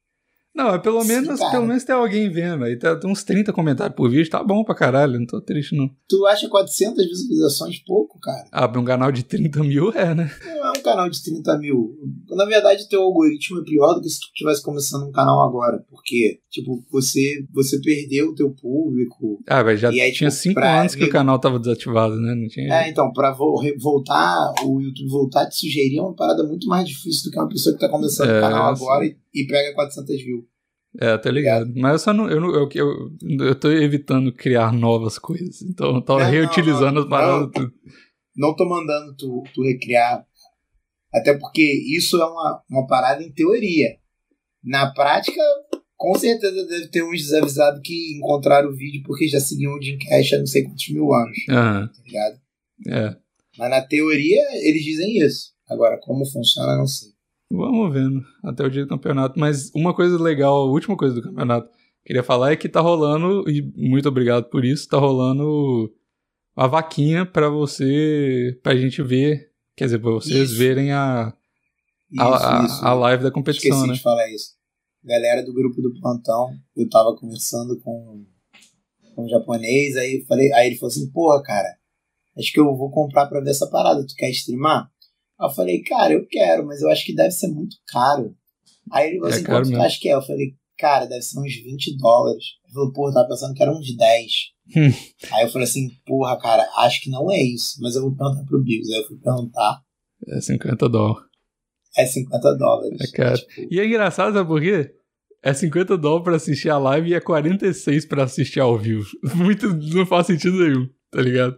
Não, é pelo Sim, menos, cara. pelo menos tem alguém vendo. Aí tem uns 30 comentários por vídeo, tá bom pra caralho, não tô triste não. Tu acha 400 visualizações pouco, cara? Ah, pra um canal de 30 mil é, né? Não é um canal de 30 mil. Na verdade, teu algoritmo é pior do que se tu estivesse começando um canal agora. Porque, tipo, você, você perdeu o teu público. Ah, mas já aí, tinha tipo, 5 pra anos que o canal tava desativado, né? Não tinha. É, então, pra voltar, o YouTube voltar a te sugerir é uma parada muito mais difícil do que uma pessoa que tá começando o É, canal sim. agora e, e pega 400 views. É, tá ligado. Mas eu só não. Eu, não, eu, eu, eu tô evitando criar novas coisas. Então eu tô Não, reutilizando não, as paradas. não. Não tô mandando tu, tu recriar. Até porque isso é uma, uma parada em teoria. Na prática, com certeza deve ter uns desavisados que encontraram o vídeo porque já seguiam o Jim Cash há não sei quantos mil anos, Aham, tá ligado? é. Mas na teoria eles dizem isso. Agora, como funciona, não sei. Vamos vendo até o dia do campeonato. Mas uma coisa legal, a última coisa do campeonato que eu queria falar é que tá rolando, e muito obrigado por isso, tá rolando a vaquinha pra você, pra gente ver, quer dizer, pra vocês Isso. verem a, Isso, a, a, isso. a live da competição, Esqueci né? de falar isso. Galera do grupo do plantão, eu tava conversando com, um japonês, aí eu falei, aí ele falou assim, porra, cara, acho que eu vou comprar pra ver essa parada, tu quer streamar? Eu falei, cara, eu quero, mas eu acho que deve ser muito caro. Aí ele falou É assim, quanto tu acha que é? Eu falei, cara, deve ser uns 20 dólares. Ele falou, porra, eu tava pensando que era uns 10. Hum. Aí eu falei assim, porra, cara, acho que não é isso, mas eu vou perguntar pro Bigos. Aí eu fui perguntar, É 50 dólares. é 50 dólares. É caro. Tipo, E é engraçado, sabe por quê? É 50 dólares pra assistir a live e é 46 pra assistir ao vivo. Muito não faz sentido nenhum, tá ligado?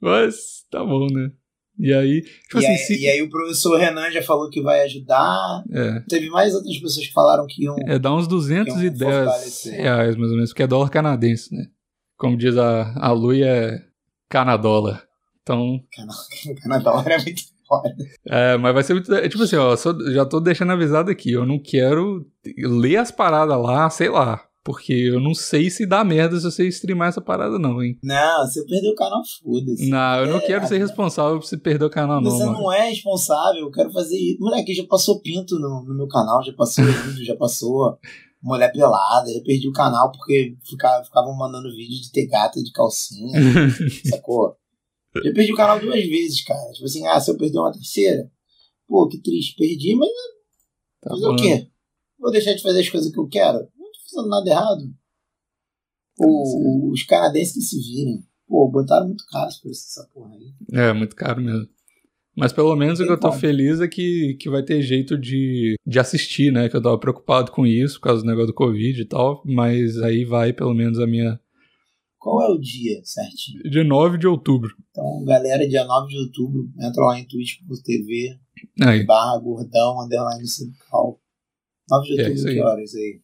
Mas tá bom, né? E aí, tipo e, assim, aí, se. e aí o professor Renan já falou que vai ajudar. É, Teve mais outras pessoas que falaram que iam. é dá uns 210 fortalecer. reais, mais ou menos, porque é dólar canadense, né? Como diz a, a Lui, é canadólar. Então, Canadá era muito foda. É, mas vai ser muito. é, Tipo assim, ó, só- já tô deixando avisado aqui. Eu não quero ler as paradas lá, sei lá. Porque eu não sei se dá merda se você streamar essa parada, não, hein? Não, você perdeu o canal, foda-se. Não, eu não É, quero ser responsável por você perder o canal, não, Você mano. não é responsável, eu quero fazer isso. Moleque, já passou pinto no, no meu canal, já passou vídeo, já passou mulher pelada, já perdi o canal porque ficava, ficavam mandando vídeo de ter gata de calcinha, sacou? Já perdi o canal duas vezes, cara. Tipo assim, ah, se eu perder uma terceira, pô, que triste, perdi, mas Tá o quê? Vou deixar de fazer as coisas que eu quero? Fazendo nada errado. O- os canadenses que se virem. Pô, botaram muito caro preço dessa porra aí. É, muito caro mesmo. Mas pelo menos o que eu tô Tem como. feliz é que, que vai ter jeito de, de assistir, né? Que eu tava preocupado com isso, por causa do negócio do Covid e tal. Mas aí vai pelo menos a minha. Qual é o dia certinho? De 9 de outubro. Então, galera, dia 9 de outubro, entra lá em twitch.tv barra gordão, underline sindical. 9 de É outubro, aí. que horas aí?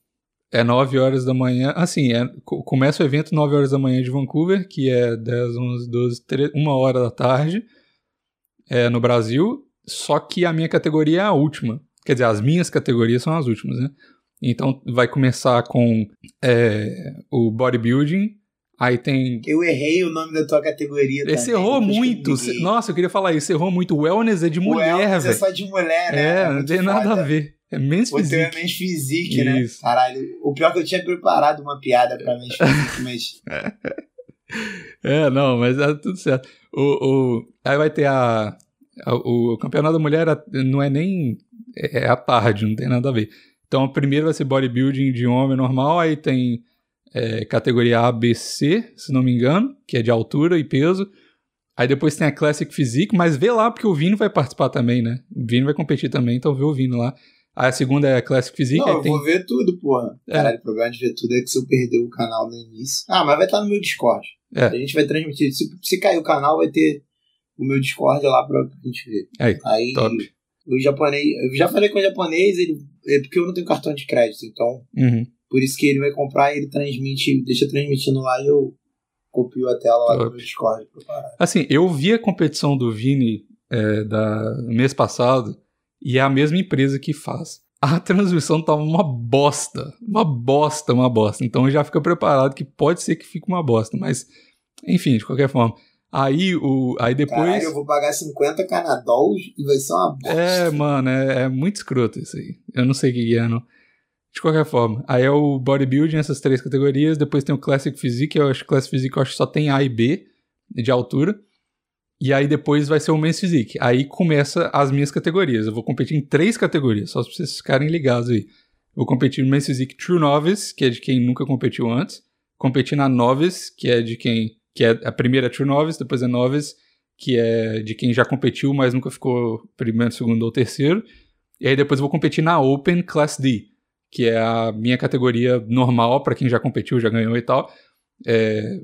É 9 horas da manhã. Assim, é, co- começa o evento 9 horas da manhã de Vancouver, que é 10, 11, 12, 13, 1 hora da tarde. É no Brasil. Só que a minha categoria é a última. Quer dizer, as minhas categorias são as últimas, né? Então vai começar com é, o bodybuilding. Aí tem. Eu errei o nome da tua categoria Você também, errou muito. Cê-. Nossa, eu queria falar isso. Você errou muito. Wellness é de mulher, é velho. só de mulher, né? É, não muito tem nada a ver. É men's O teu é physique. Men's Physique, né? Isso. Caralho. O pior é que eu tinha preparado uma piada pra Men's Physique, mas... É, não, mas é tudo certo. O, o, aí vai ter a, a- o campeonato da mulher não é nem é à tarde, não tem nada a ver. Então, primeiro vai ser bodybuilding de homem normal, aí tem é, categoria A, B, C, se não me engano, que é de altura e peso. Aí depois tem a Classic Physique, mas vê lá, porque o Vini vai participar também, né? O Vini vai competir também, então vê o Vini lá. A segunda é a Classic Physique, Não, eu tem... vou ver tudo, porra. É. Caralho, o problema de ver tudo é que se eu perder o canal no início... Ah, mas vai estar no meu Discord. É. A gente vai transmitir. Se, se cair o canal, vai ter o meu Discord lá pra gente ver. Aí, Aí, top. o japonês... Eu já falei com o japonês, ele... É porque eu não tenho cartão de crédito, então... Uhum. Por isso que ele vai comprar e ele transmite... Deixa transmitindo lá e eu copio a tela lá Top. no meu Discord pra parar. Assim, eu vi a competição do Vini é, da mês passado e é a mesma empresa que faz. A transmissão tava uma bosta. Uma bosta, uma bosta. Então já fica preparado que pode ser que fique uma bosta. Mas, enfim, de qualquer forma. Aí, o, aí depois. Caralho, eu vou pagar 50 canadols e vai ser uma bosta. É, mano, é, é muito escroto isso aí. Eu não sei o que que é, não. De qualquer forma. Aí é o bodybuilding, essas três categorias. Depois tem o Classic Physique. Eu acho que Classic Physique eu acho que só tem A e B de altura. E aí depois vai ser o Men's Physique. Aí começa as minhas categorias. Eu vou competir em três categorias, só pra vocês ficarem ligados aí. Vou competir no Men's Physique True Novice, que é de quem nunca competiu antes. Competir na Novice, que é de quem... Que é a primeira True Novice, depois é Novice, que é de quem já competiu, mas nunca ficou primeiro, segundo ou terceiro. E aí depois vou competir na Open Class D, que é a minha categoria normal, pra quem já competiu, já ganhou e tal. É,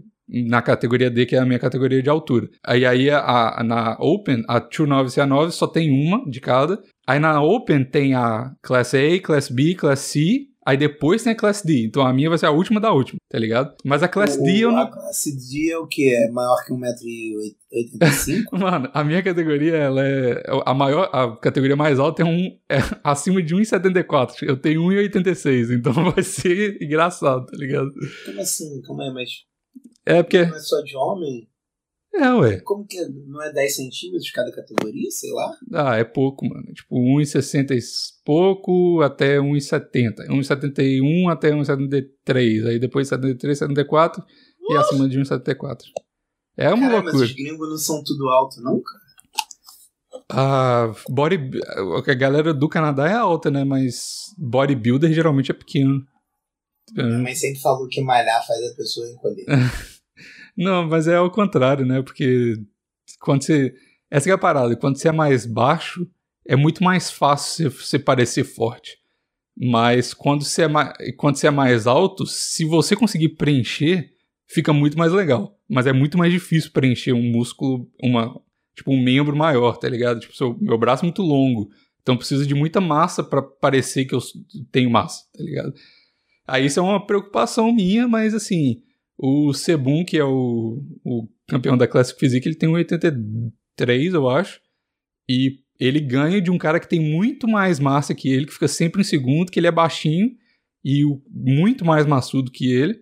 na categoria D, que é a minha categoria de altura. Aí, aí a, a- na Open, a True Novice e a Novice só tem uma de cada. Aí na Open tem a Class A, Class B, Class C. Aí depois tem a Class D. Então a minha vai ser a última da última, tá ligado? Mas a Class o, D eu A não. classe D é o que? É maior que 1,85m? Mano, a minha categoria, ela é. A maior. A categoria mais alta é um. É acima de 1,74. Eu tenho 1,86. Então vai ser engraçado, tá ligado? Como assim? Como é? Mas É porque. não é só de homem? É, ué. Como que é? não é 10 centímetros cada categoria? Sei lá. Ah, é pouco, mano. Tipo, 1,60 e pouco até 1,70. 1,71 até 1,73. Aí depois 73, 74. e acima de 1,74. É uma Caralho, mas loucura. os gringos não são tudo alto, não, cara? A body, a galera do Canadá é alta, né? Mas bodybuilder geralmente é pequeno. Minha mãe sempre falou que malhar faz a pessoa encolher. Não, mas é ao contrário, né? Porque quando você. Essa que é a parada. Quando você é mais baixo, é muito mais fácil você, parecer forte. Mas quando você, é mais, quando você é mais alto, se você conseguir preencher, fica muito mais legal. Mas é muito mais difícil preencher um músculo, uma, tipo, um membro maior, tá ligado? Tipo, seu, meu braço é muito longo. Então precisa de muita massa pra parecer que eu tenho massa, tá ligado? Aí isso é uma preocupação minha, mas assim, o Sebum, que é o, o campeão da Classic Physique, ele tem um 83, eu acho. E ele ganha de um cara que tem muito mais massa que ele, que fica sempre em segundo, que ele é baixinho e o, muito mais maçudo que ele.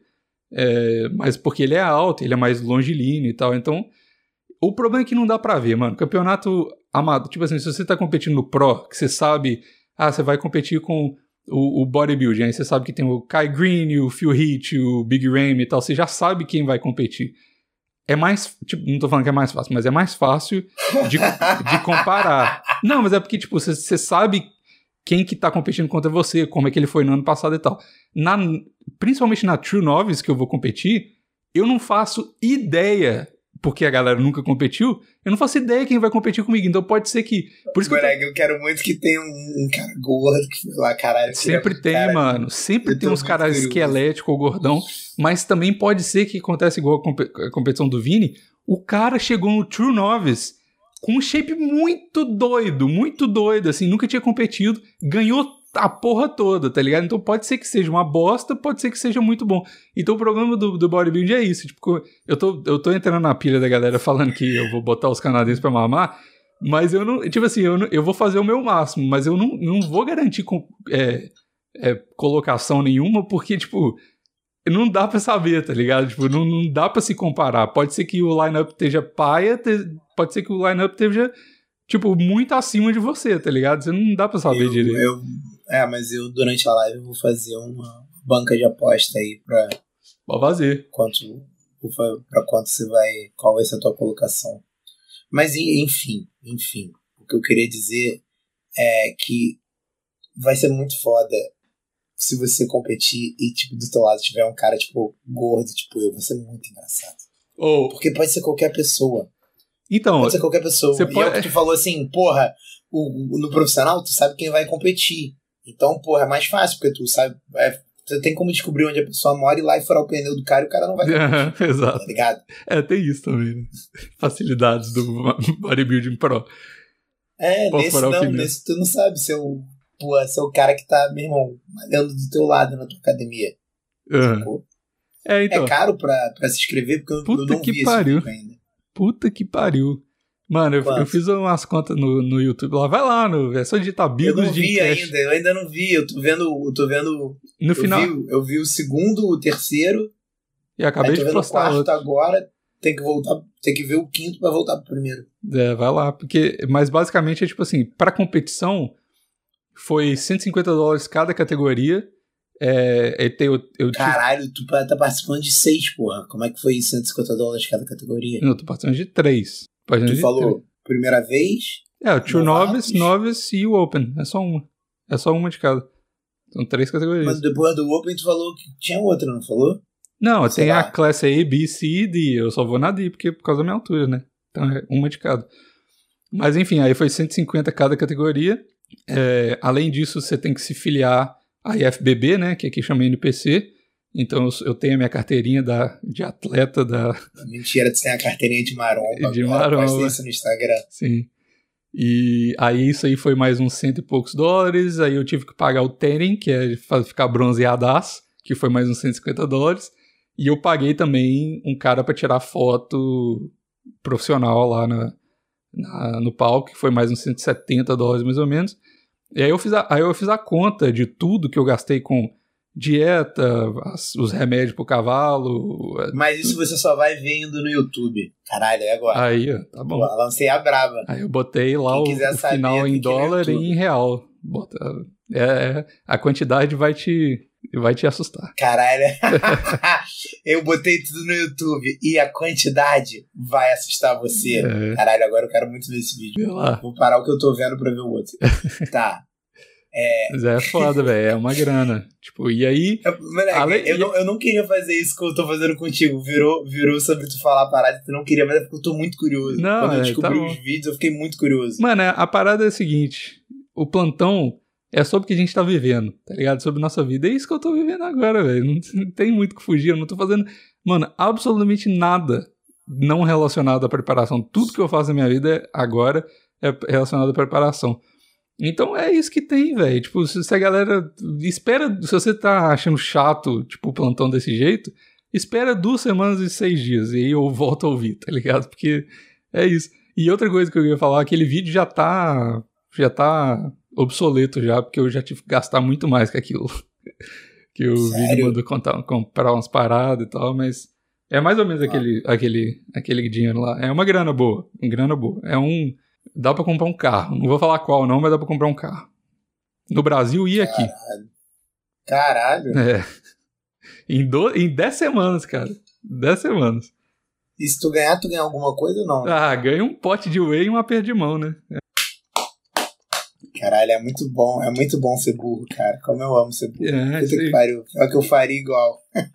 É, mas porque ele é alto, ele é mais longilíneo e tal. Então, o problema é que não dá pra ver, mano. Campeonato amado, tipo assim, se você tá competindo no Pro, que você sabe, ah, você vai competir com o, o bodybuilding, aí você sabe que tem o Kai Green, o Phil Heath, o Big Ram e tal, você já sabe quem vai competir. É mais, tipo, não tô falando que é mais fácil, mas é mais fácil de, de comparar. Não, mas é porque, tipo, você, você sabe quem que tá competindo contra você, como é que ele foi no ano passado e tal. Na, principalmente na True Novice que eu vou competir, eu não faço ideia porque a galera nunca competiu, eu não faço ideia quem vai competir comigo. Então pode ser que. Por isso que eu, Moleque, eu quero muito que tenha um, um cara gordo que lá, caralho. sempre tem, cara, mano. Sempre tem tô uns caras esqueléticos ou gordão. Mas também pode ser que acontece igual a compe- a competição do Vini. O cara chegou no True Novice com um shape muito doido, muito doido, assim, nunca tinha competido, ganhou a porra toda, tá ligado? Então pode ser que seja uma bosta, pode ser que seja muito bom. Então o problema do, do bodybuilding é isso. Tipo, eu tô, eu tô entrando na pilha da galera falando que eu vou botar os canadenses pra mamar, mas eu não. Tipo assim, eu, não- eu vou fazer o meu máximo, mas eu não, não vou garantir com, é, é, colocação nenhuma, porque, tipo. Não dá pra saber, tá ligado? Tipo, não, não dá pra se comparar. Pode ser que o lineup esteja paia, pode ser que o lineup esteja, tipo, muito acima de você, tá ligado? Você não dá pra saber eu, direito. eu- é, mas eu, durante a live, vou fazer uma banca de aposta aí pra Pode fazer. quanto, pra quanto você vai. Qual vai ser a tua colocação. Mas, en- enfim, enfim. O que eu queria dizer é que vai ser muito foda se você competir e, tipo, do teu lado tiver um cara, tipo, gordo, tipo eu. Vai ser muito engraçado. Ou, Porque pode ser qualquer pessoa. então, Pode ser qualquer pessoa. Você e pode- é o que tu falou assim, porra, o, o- no profissional tu sabe quem vai competir. Então, porra, é mais fácil, porque tu sabe. é, tu tem como descobrir onde a pessoa mora e lá e furar o pneu do cara e o cara não vai competir, exato. tá ligado? É, tem isso também, né? Facilidades do bodybuilding pro. É, Pode nesse não, nesse tu não sabe se é o, porra, se é o cara que tá, meu irmão, malhando do teu lado na tua academia. Sacou? É, então. É caro pra, pra se inscrever, porque eu, eu Puta não que vi pariu. ainda. Puta que pariu. Mano, eu, eu fiz umas contas no, no YouTube lá. Vai lá, no, é só digitar Eu Bigos não de vi Cash. ainda, eu ainda não vi. Eu tô vendo. Eu tô vendo. No eu, final. vi, eu vi o segundo, o terceiro. E acabei de vendo o postar quarto outro. agora. Tem que voltar. Tem que ver o quinto pra voltar pro primeiro. É, vai lá. Porque, mas basicamente é tipo assim: pra competição, foi 150 dólares cada categoria. É, eu, tenho- eu, tive- Caralho, tu tá participando de seis, porra. Como é que foi 150 dólares cada categoria? Não, tô participando de três. Participando Tu falou primeira vez. É, o Novatos. Novice, Novice e o Open. É só uma. É só uma de cada. São três categorias. Mas depois do Open tu falou que tinha outra, não falou? Não, sei tem lá. a classe A, B, C e D. Eu só vou na D, porque é por causa da minha altura, né? Então é uma de cada. Mas enfim, aí foi 150 cada categoria. É, além disso, você tem que se filiar à IFBB, né? Que aqui chama NPC. Então eu, eu tenho a minha carteirinha da, de atleta da, Mentira, tu tem a carteirinha de maromba. De maromba. Posta isso no Instagram. Sim. E aí isso aí foi mais uns cento e poucos dólares. Aí eu tive que pagar o tanning, que é ficar bronzeadaço, que foi mais uns 150 dólares. E eu paguei também um cara para tirar foto profissional lá na, na- no palco, que foi mais uns 170 dólares mais ou menos. E aí eu fiz a, aí eu fiz a conta de tudo que eu gastei com dieta, as- os remédios pro cavalo. Mas isso você só vai ver indo no YouTube. Caralho, é agora. Aí, ó, tá bom. Pô, lancei a braba. Aí eu botei lá Quem o, o saber, final em dólar e em real. Bota, é, a quantidade vai te, vai te assustar. Caralho. eu botei tudo no YouTube e a quantidade vai assustar você. É. Caralho, agora eu quero muito ver esse vídeo. Vou parar o que eu tô vendo pra ver o outro. tá. Mas é foda, velho. É uma grana. Tipo, e aí. Eu- Moleque, Ale- eu, não, eu não queria fazer isso que eu tô fazendo contigo. Virou, virou sobre tu falar a parada que tu não queria, mas é porque eu tô muito curioso. Não, Quando eu é, descobri tá bom. os vídeos, eu fiquei muito curioso. Mano, a parada é a seguinte: o plantão é sobre o que a gente tá vivendo, tá ligado? Sobre nossa vida. É isso que eu tô vivendo agora, velho. Não, não tem muito o que fugir. Eu não tô fazendo, mano, absolutamente nada não relacionado à preparação. Tudo que eu faço na minha vida agora é relacionado à preparação. Então é isso que tem, velho. Tipo, se, a galera. Espera. Se você tá achando chato, tipo, o plantão desse jeito, espera duas semanas e seis dias. E aí eu volto a ouvir, tá ligado? Porque é isso. E outra coisa que eu ia falar, aquele vídeo já tá. Já tá obsoleto já, porque eu já tive que gastar muito mais que aquilo. que o Sério? vídeo mandou contar, comprar umas paradas e tal, mas. É mais ou menos Ah. aquele, aquele, aquele dinheiro lá. É uma grana boa. Uma grana boa. É um. Dá pra comprar um carro. Não vou falar qual, não, mas dá pra comprar um carro. No Brasil e aqui. Caralho. É. Em, do, em 10 semanas, cara. 10 semanas. E se tu ganhar, tu ganha alguma coisa ou não? Ah, ganha um pote de whey e um aperto de mão, né? Caralho, é muito bom. É muito bom ser burro, cara. Como eu amo ser burro. É, Puta que pariu. É o que eu faria igual.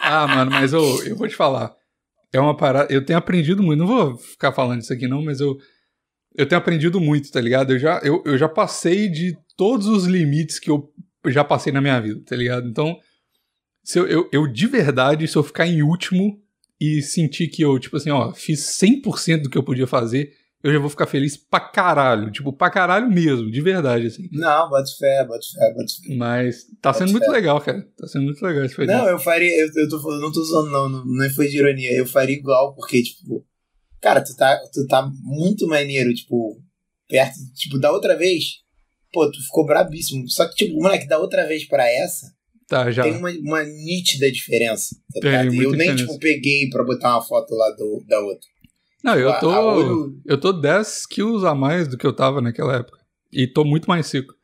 Ah, mano, mas eu, eu vou te falar. É uma parada. Eu tenho aprendido muito. Não vou ficar falando isso aqui, não, mas eu. Eu tenho aprendido muito, tá ligado? Eu já, eu, eu já passei de todos os limites que eu já passei na minha vida, tá ligado? Então, se eu, eu, eu de verdade, se eu ficar em último e sentir que eu, tipo assim, ó, fiz 100% do que eu podia fazer, eu já vou ficar feliz pra caralho. Tipo, pra caralho mesmo, de verdade, assim. Não, bota fé, bota fé, bota fé. Mas tá sendo muito ser. legal, cara. Tá sendo muito legal esse. Não, eu faria. Eu, eu tô falando, não tô usando, não, não. Não foi de ironia. Eu faria igual, porque, tipo. Cara, tu tá, tu tá muito maneiro, tipo. Perto. Tipo, da outra vez. Pô, tu ficou brabíssimo. Só que, tipo, moleque, da outra vez pra essa, Tá, já. tem uma, uma nítida diferença. Tá Tem, eu nem, diferença. tipo, peguei pra botar uma foto lá do, da outra. Não, eu A- tô. a olho- Eu tô 10 quilos a mais do que eu tava naquela época. E tô muito mais seco.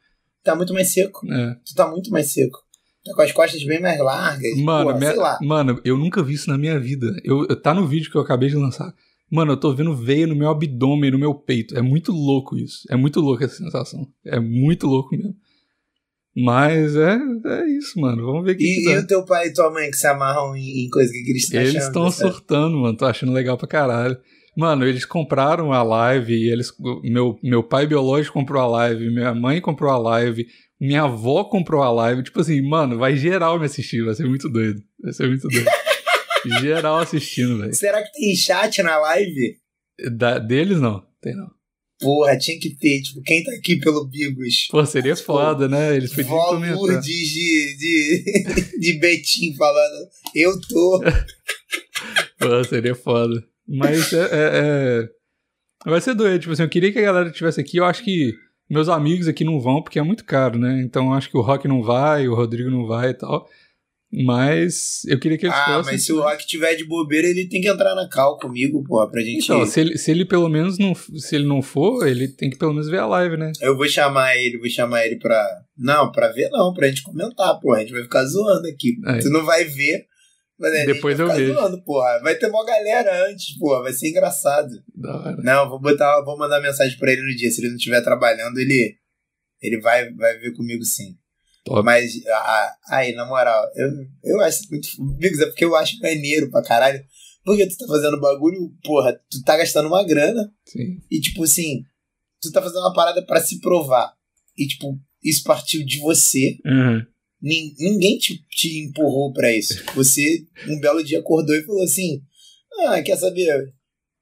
Tá muito mais seco. É. Tu tá muito mais seco. Tá com as costas bem mais largas. Mano, Porra, minha- sei lá. mano, eu nunca vi isso na minha vida. Eu- tá no vídeo que eu acabei de lançar. Mano, eu tô vendo veia no meu abdômen, no meu peito. É muito louco isso. É muito louco essa sensação. É muito louco mesmo. Mas é, é isso, mano. Vamos ver o que, E, que e o teu pai e tua mãe que se amarram em, em coisa que, eles estão Eles estão sabe? surtando, mano. Tô achando legal pra caralho. Mano, eles compraram a live, e eles, meu, meu pai biológico comprou a live, minha mãe comprou a live, minha avó comprou a live. Tipo assim, mano, vai geral me assistir, vai ser muito doido. Vai ser muito doido. geral assistindo, velho. Será que tem chat na live? Da- Deles não, tem não. Porra, tinha que ter. Tipo, quem tá aqui pelo Bigos? Pô, seria foda, né? Eles podiam comentar. De, de, de Betim falando. Eu tô. Pô, seria foda. Mas é, é- é- Vai ser doido. Tipo assim, eu queria que a galera estivesse aqui. Eu acho que meus amigos aqui não vão porque é muito caro, né? Então eu acho que o Rock não vai, o Rodrigo não vai e tal. Mas eu queria que eles Ah, fossem. mas se o Rock tiver de bobeira, ele tem que entrar na cal comigo, porra, pra gente. Então, se ele, se ele pelo menos não. Se ele não for, ele tem que pelo menos ver a live, né? Eu vou chamar ele, vou chamar ele pra. Não, pra ver não, pra gente comentar, porra. A gente vai ficar zoando aqui. Aí. Tu não vai ver. Mas gente Depois vai eu vejo. zoando, porra. Vai ter uma galera antes, porra. Vai ser engraçado. Não, vou botar, vou mandar mensagem pra ele no dia. Se ele não estiver trabalhando, ele, ele vai, vai ver comigo sim. Top. Mas, ah, aí, na moral, eu, eu acho muito. Bigos, é porque eu acho maneiro pra caralho. Porque tu tá fazendo bagulho, porra, tu tá gastando uma grana Sim. e, tipo assim, tu tá fazendo uma parada pra se provar. E, tipo, isso partiu de você. Uhum. Nin- ninguém te, te empurrou pra isso. Você, um belo dia, acordou e falou assim: Ah, quer saber?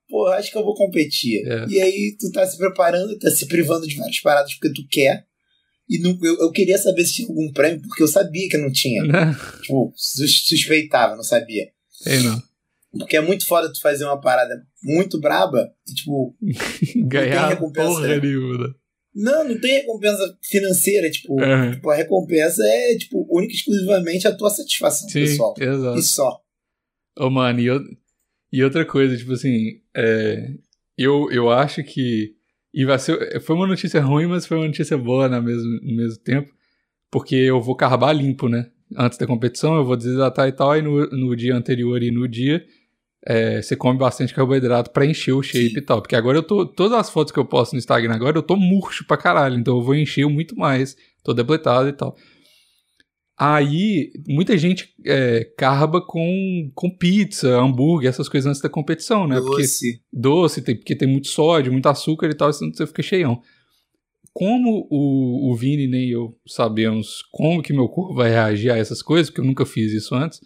Pô, acho que eu vou competir. É. E aí tu tá se preparando, tá se privando de várias paradas porque tu quer. E não, eu, eu queria saber se tinha algum prêmio, porque eu sabia que não tinha. Né? Tipo, sus- suspeitava, não sabia. Tem não. Porque é muito foda tu fazer uma parada muito braba e, tipo, Ganhar recompensa, porra né? nenhuma. não, não tem recompensa financeira. Tipo, Uhum. tipo, a recompensa é, tipo, única e exclusivamente a tua satisfação Sim, pessoal. exato. E só. Ô, mano, e, eu- e outra coisa, tipo assim, é, eu, eu acho que. E vai ser, foi uma notícia ruim, mas foi uma notícia boa na mesmo, no mesmo tempo. Porque eu vou carbar limpo, né? antes da competição, eu vou desidratar e tal, aí no, no dia anterior e no dia é, você come bastante carboidrato pra encher o shape Sim. e tal. Porque agora eu tô. Todas as fotos que eu posto no Instagram agora, eu tô murcho pra caralho. Então eu vou encher muito mais. Tô depletado e tal. Aí, muita gente é, carba com, com pizza, hambúrguer, essas coisas antes da competição, né? Porque Doce. doce, tem, porque tem muito sódio, muito açúcar e tal, senão você fica cheião. Como o, o Vini nem eu sabemos como que meu corpo vai reagir a essas coisas, porque eu nunca fiz isso antes,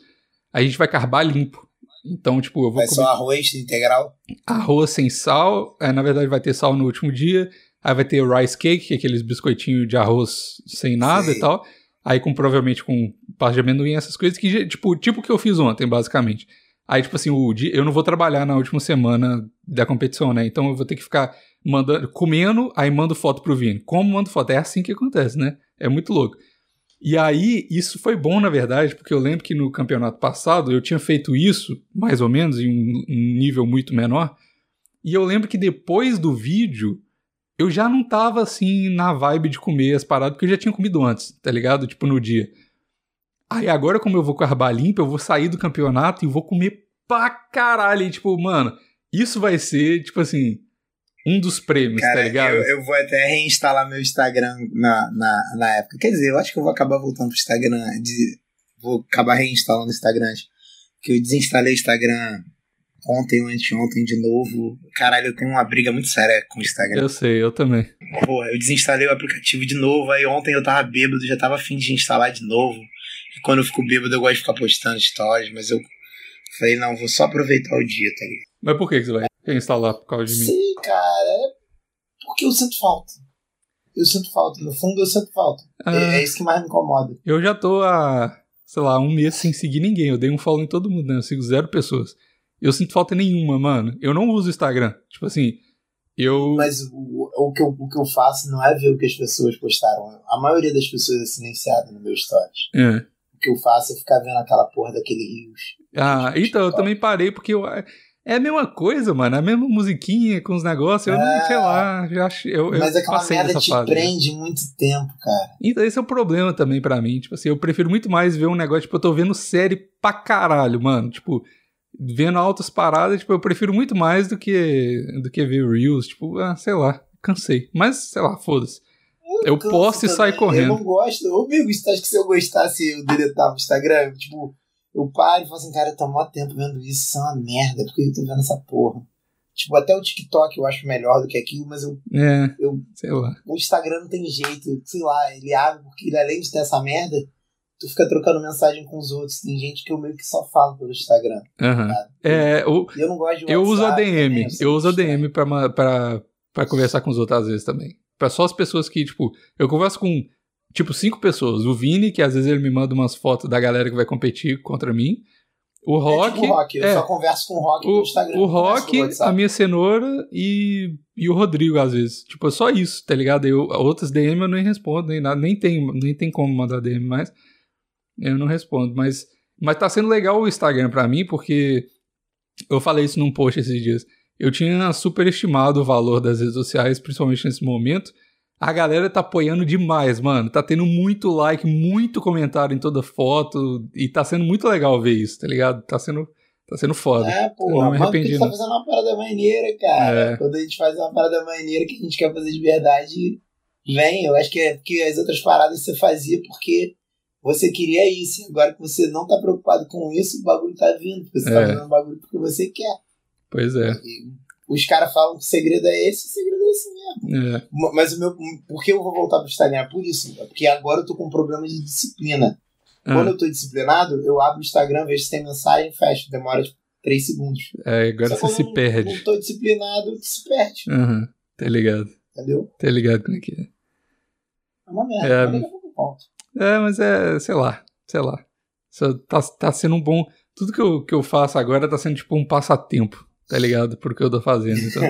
a gente vai carbar limpo. Então, tipo, eu vou Vai comer só arroz integral. arroz sem sal, é, na verdade vai ter sal no último dia, aí vai ter rice cake, que é aqueles biscoitinhos de arroz sem nada Sei. e tal, aí com provavelmente com pasta de amendoim, essas coisas que, tipo, tipo que eu fiz ontem, basicamente. Aí, tipo assim, o dia, eu não vou trabalhar na última semana da competição, né? Então eu vou ter que ficar mandando, comendo, aí mando foto pro Vini. Como mando foto? É assim que acontece, né? É muito louco. E aí, isso foi bom, na verdade, porque eu lembro que no campeonato passado eu tinha feito isso, mais ou menos, em um nível muito menor. E eu lembro que depois do vídeo, eu já não tava assim na vibe de comer as paradas, porque eu já tinha comido antes, tá ligado? Tipo, no dia. Aí agora, como eu vou carbar limpo, eu vou sair do campeonato e vou comer pra caralho. E, tipo, mano, isso vai ser, tipo assim, um dos prêmios, Cara, tá ligado? eu, eu vou até reinstalar meu Instagram na, na, na época. Quer dizer, eu acho que eu vou acabar voltando pro Instagram. De, vou acabar reinstalando o Instagram. Que eu desinstalei o Instagram ontem ou anteontem de novo. Caralho, eu tenho uma briga muito séria com o Instagram. Eu sei, eu também. Porra, eu desinstalei o aplicativo de novo. Aí ontem eu tava bêbado, já tava afim de instalar de novo. E quando eu fico bêbado, eu gosto de ficar postando stories. Mas eu falei, não, vou só aproveitar o dia, tá ligado? Mas por que, que você vai reinstalar por causa de mim? Sei, cara. É porque eu sinto falta. Eu sinto falta. No fundo, eu sinto falta. Ah. É, é isso que mais me incomoda. Eu já tô há, sei lá, um mês sem seguir ninguém. Eu dei um follow em todo mundo, né? Eu sigo zero pessoas. Eu sinto falta nenhuma, mano. Eu não uso Instagram. Tipo assim, eu. Mas o, o, que eu, o que eu faço não é ver o que as pessoas postaram. A maioria das pessoas é silenciada no meu stories. É. O que eu faço é ficar vendo aquela porra daquele rios. Ah, então eu também parei porque eu. É a mesma coisa, mano. É a mesma musiquinha com os negócios. Eu não, É. sei lá, já acho. Eu, eu Mas aquela passei merda dessa te fase. né? prende muito tempo, cara. Então esse é o problema também pra mim. Tipo assim, eu prefiro muito mais ver um negócio, tipo, eu tô vendo série pra caralho, mano. Tipo, vendo altas paradas, tipo, eu prefiro muito mais do que do que ver Reels. Tipo, ah, sei lá, cansei. Mas, sei lá, foda-se. Eu canso posso e sair também. correndo. Eu não gosto. Ô, amigo, você acha que se eu gostasse, eu deletava o Instagram? Tipo, eu paro e falo assim, cara, eu tô mó tempo vendo isso, isso é uma merda. Por que eu tô vendo essa porra? Tipo, até o TikTok eu acho melhor do que aquilo, mas eu, É, eu, sei lá. o Instagram não tem jeito. Sei lá, ele abre porque ele, além de ter essa merda, tu fica trocando mensagem com os outros. Tem gente que eu meio que só falo pelo Instagram. Tá? É, o, E eu não gosto de eu uso a WhatsApp DM. também, Eu sei uso a. DM pra, pra, pra conversar com os outros às vezes também. Pra só as pessoas que, tipo, eu converso com, tipo, cinco pessoas. O Vini, que às vezes ele me manda umas fotos da galera que vai competir contra mim. O É Rock. tipo o Rock, eu é. só converso com o Rock no o, Instagram. o Rock, no WhatsApp. a minha cenoura e, e o Rodrigo, às vezes. Tipo, é só isso, tá ligado? Eu, outras DM eu nem respondo, nem nada. Nem tem, nem tem como mandar DM mais. Eu não respondo. Mas, mas tá sendo legal o Instagram pra mim, porque eu falei isso num post esses dias. Eu tinha superestimado o valor das redes sociais, principalmente nesse momento. A galera tá apoiando demais, mano. Tá tendo muito like, muito comentário em toda foto. E tá sendo muito legal ver isso, tá ligado? Tá sendo, tá sendo foda. É, Eu porra, não me arrependi, tu tá fazendo uma parada maneira, cara. É. Quando a gente faz uma parada maneira que a gente quer fazer de verdade, vem. Eu acho que é porque as outras paradas você fazia porque você queria isso. E agora que você não tá preocupado com isso, o bagulho tá vindo. Porque você tá É. fazendo o bagulho porque você quer. Pois é. E os caras falam que o segredo é esse, o segredo é esse mesmo. é. Mas o meu. Por que eu vou voltar pro Instagram? É por isso. é Porque agora eu tô com um problema de disciplina. Quando Ah, eu tô disciplinado, eu abro o Instagram, vejo se tem mensagem, fecho. Demora tipo 3 segundos. é, agora Só você quando se eu não- perde. Não tô disciplinado, se perde. Aham, tá ligado. Entendeu? Tá ligado como é que é. É uma merda. É. mas daqui a pouco eu volto. É, mas é, sei lá, sei lá. Tá, tá sendo um bom. Tudo que eu, que eu faço agora tá sendo tipo um passatempo, tá ligado? Por que eu tô fazendo. Então,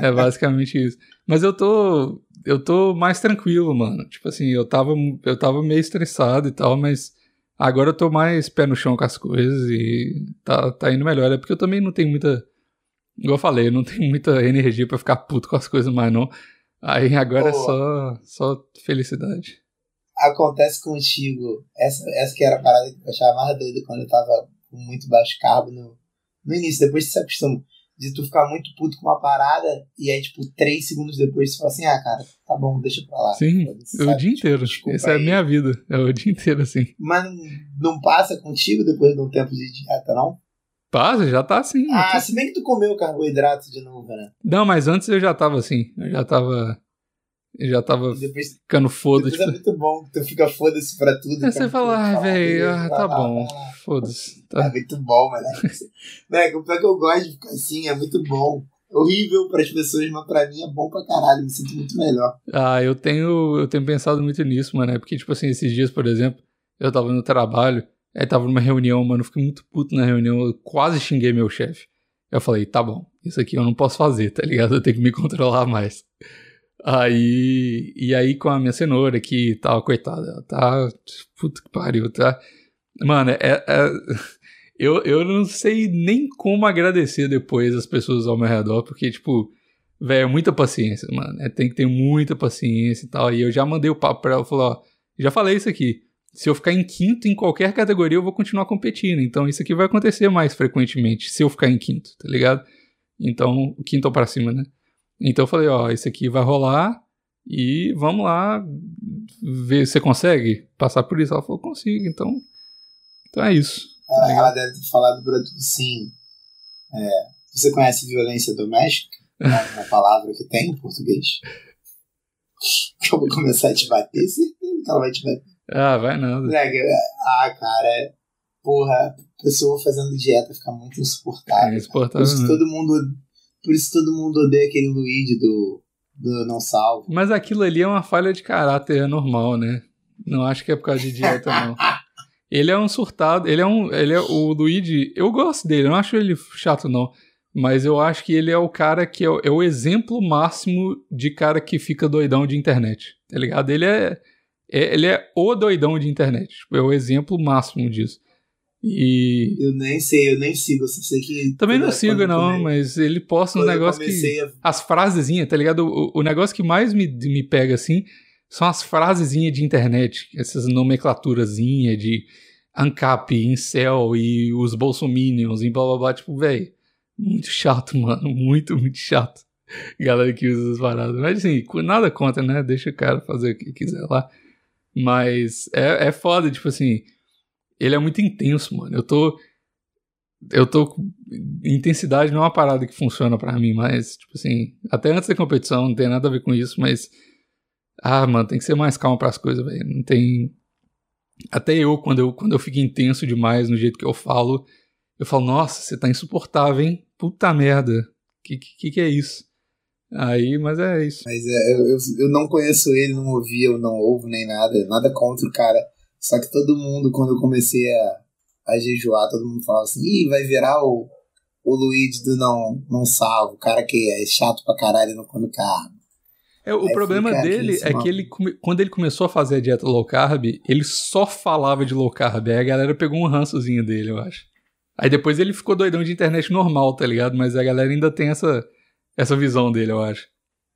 é basicamente isso. Mas eu tô. Eu tô mais tranquilo, mano. Tipo assim, eu tava, eu tava meio estressado e tal, mas agora eu tô mais pé no chão com as coisas e tá, tá indo melhor. É porque eu também não tenho muita. Igual eu falei, eu não tenho muita energia pra ficar puto com as coisas mais, não. Aí agora é só, só felicidade. Acontece contigo. Essa, essa que era a parada que eu achava mais doida quando eu tava com muito baixo carbo no, no início. Depois você se acostuma de tu ficar muito puto com uma parada e aí, tipo, três segundos depois você fala assim, ah, cara, tá bom, deixa pra lá. Sim, o dia inteiro. Essa é a minha vida. É o dia inteiro, assim. Mas não passa contigo depois de um tempo de dieta, não? Passa, já tá assim. Ah, tá... se bem que tu comeu carboidrato de novo, né? Não, mas antes eu já tava assim. Eu já tava eu já tava depois, ficando foda-se. É muito bom, tu fica foda-se pra tudo. Aí você fala, ah, velho, ah, tá bom, foda-se. Tá. É muito bom, mano. né, como é que eu gosto de ficar assim, é muito bom. Horrível para as pessoas, mas pra mim é bom pra caralho, me sinto muito melhor. Ah, eu tenho, eu tenho pensado muito nisso, mano, é porque, tipo assim, esses dias, por exemplo, eu tava no trabalho, aí tava numa reunião, mano, fiquei muito puto na reunião, eu quase xinguei meu chefe. Eu falei, tá bom, isso aqui eu não posso fazer, tá ligado? Eu tenho que me controlar mais. Aí, e aí com a minha cenoura aqui e tal, coitada, tá, puta que pariu, tá? Mano, é, é, eu, eu não sei nem como agradecer depois as pessoas ao meu redor, porque, tipo, velho, muita paciência, mano, é, tem que ter muita paciência e tal, e eu já mandei o papo pra ela, falou, ó, já falei isso aqui, se eu ficar em quinto em qualquer categoria, eu vou continuar competindo, então isso aqui vai acontecer mais frequentemente, se eu ficar em quinto, tá ligado? Então, quinto pra cima, né? Então eu falei, ó, isso aqui vai rolar e vamos lá ver se você consegue passar por isso. Ela falou, consigo, então, então é isso. Tá ela deve ter falado pra tudo sim. É, você conhece violência doméstica? É uma palavra que tem em português. eu vou começar a te bater, certeza que ela vai te bater. Ah, vai nada. Ah, cara, porra, pessoa fazendo dieta fica muito insuportável. É insuportável. Que todo mundo por isso todo mundo odeia aquele Luigi do, do Não Salvo. Mas aquilo ali é uma falha de caráter é normal, né? Não acho que é por causa de dieta, não. ele é um surtado, ele é um. Ele é, o Luigi, eu gosto dele, eu não acho ele chato, não. Mas eu acho que ele é o cara que é, é o exemplo máximo de cara que fica doidão de internet. Tá ligado? Ele é, é ele é o doidão de internet. Tipo, é o exemplo máximo disso. E. Eu nem sei, eu nem sigo, eu sei que. Também não sigo, não, mas ele posta um negócio que. A... As frasezinhas, tá ligado? O, o negócio que mais me, me pega assim são as frasezinhas de internet, essas nomenclaturazinhas de ANCAP, Incel e os Bolsominions e blá blá blá. Tipo, velho, muito chato, mano. Muito, muito chato. Galera que usa as paradas. Mas assim, nada contra, né? Deixa o cara fazer o que quiser lá. Mas é, é foda, tipo assim ele é muito intenso, mano. Eu tô. Eu tô. Intensidade não é uma parada que funciona para mim, mas, tipo assim, até antes da competição, não tem nada a ver com isso, mas. Ah, mano, tem que ser mais calmo para as coisas, velho. Não tem. Até eu quando, eu, quando eu fico intenso demais no jeito que eu falo, eu falo, nossa, você tá insuportável, hein? Puta merda. Que que, que é isso? Aí, mas é isso. Mas é, eu, eu não conheço ele, não ouvi, eu não ouvo nem nada. Nada contra o cara. Só que todo mundo, quando eu comecei a, a jejuar, todo mundo falava assim, ih, vai virar o, o Luigi do não, não salvo, o cara que é chato pra caralho e não come carne. É, o Aí problema dele é que ele, quando ele começou a fazer a dieta low carb, ele só falava de low carb. Aí a galera pegou um rançozinho dele, eu acho. Aí depois ele ficou doidão de internet normal, tá ligado? Mas a galera ainda tem essa, essa visão dele, eu acho.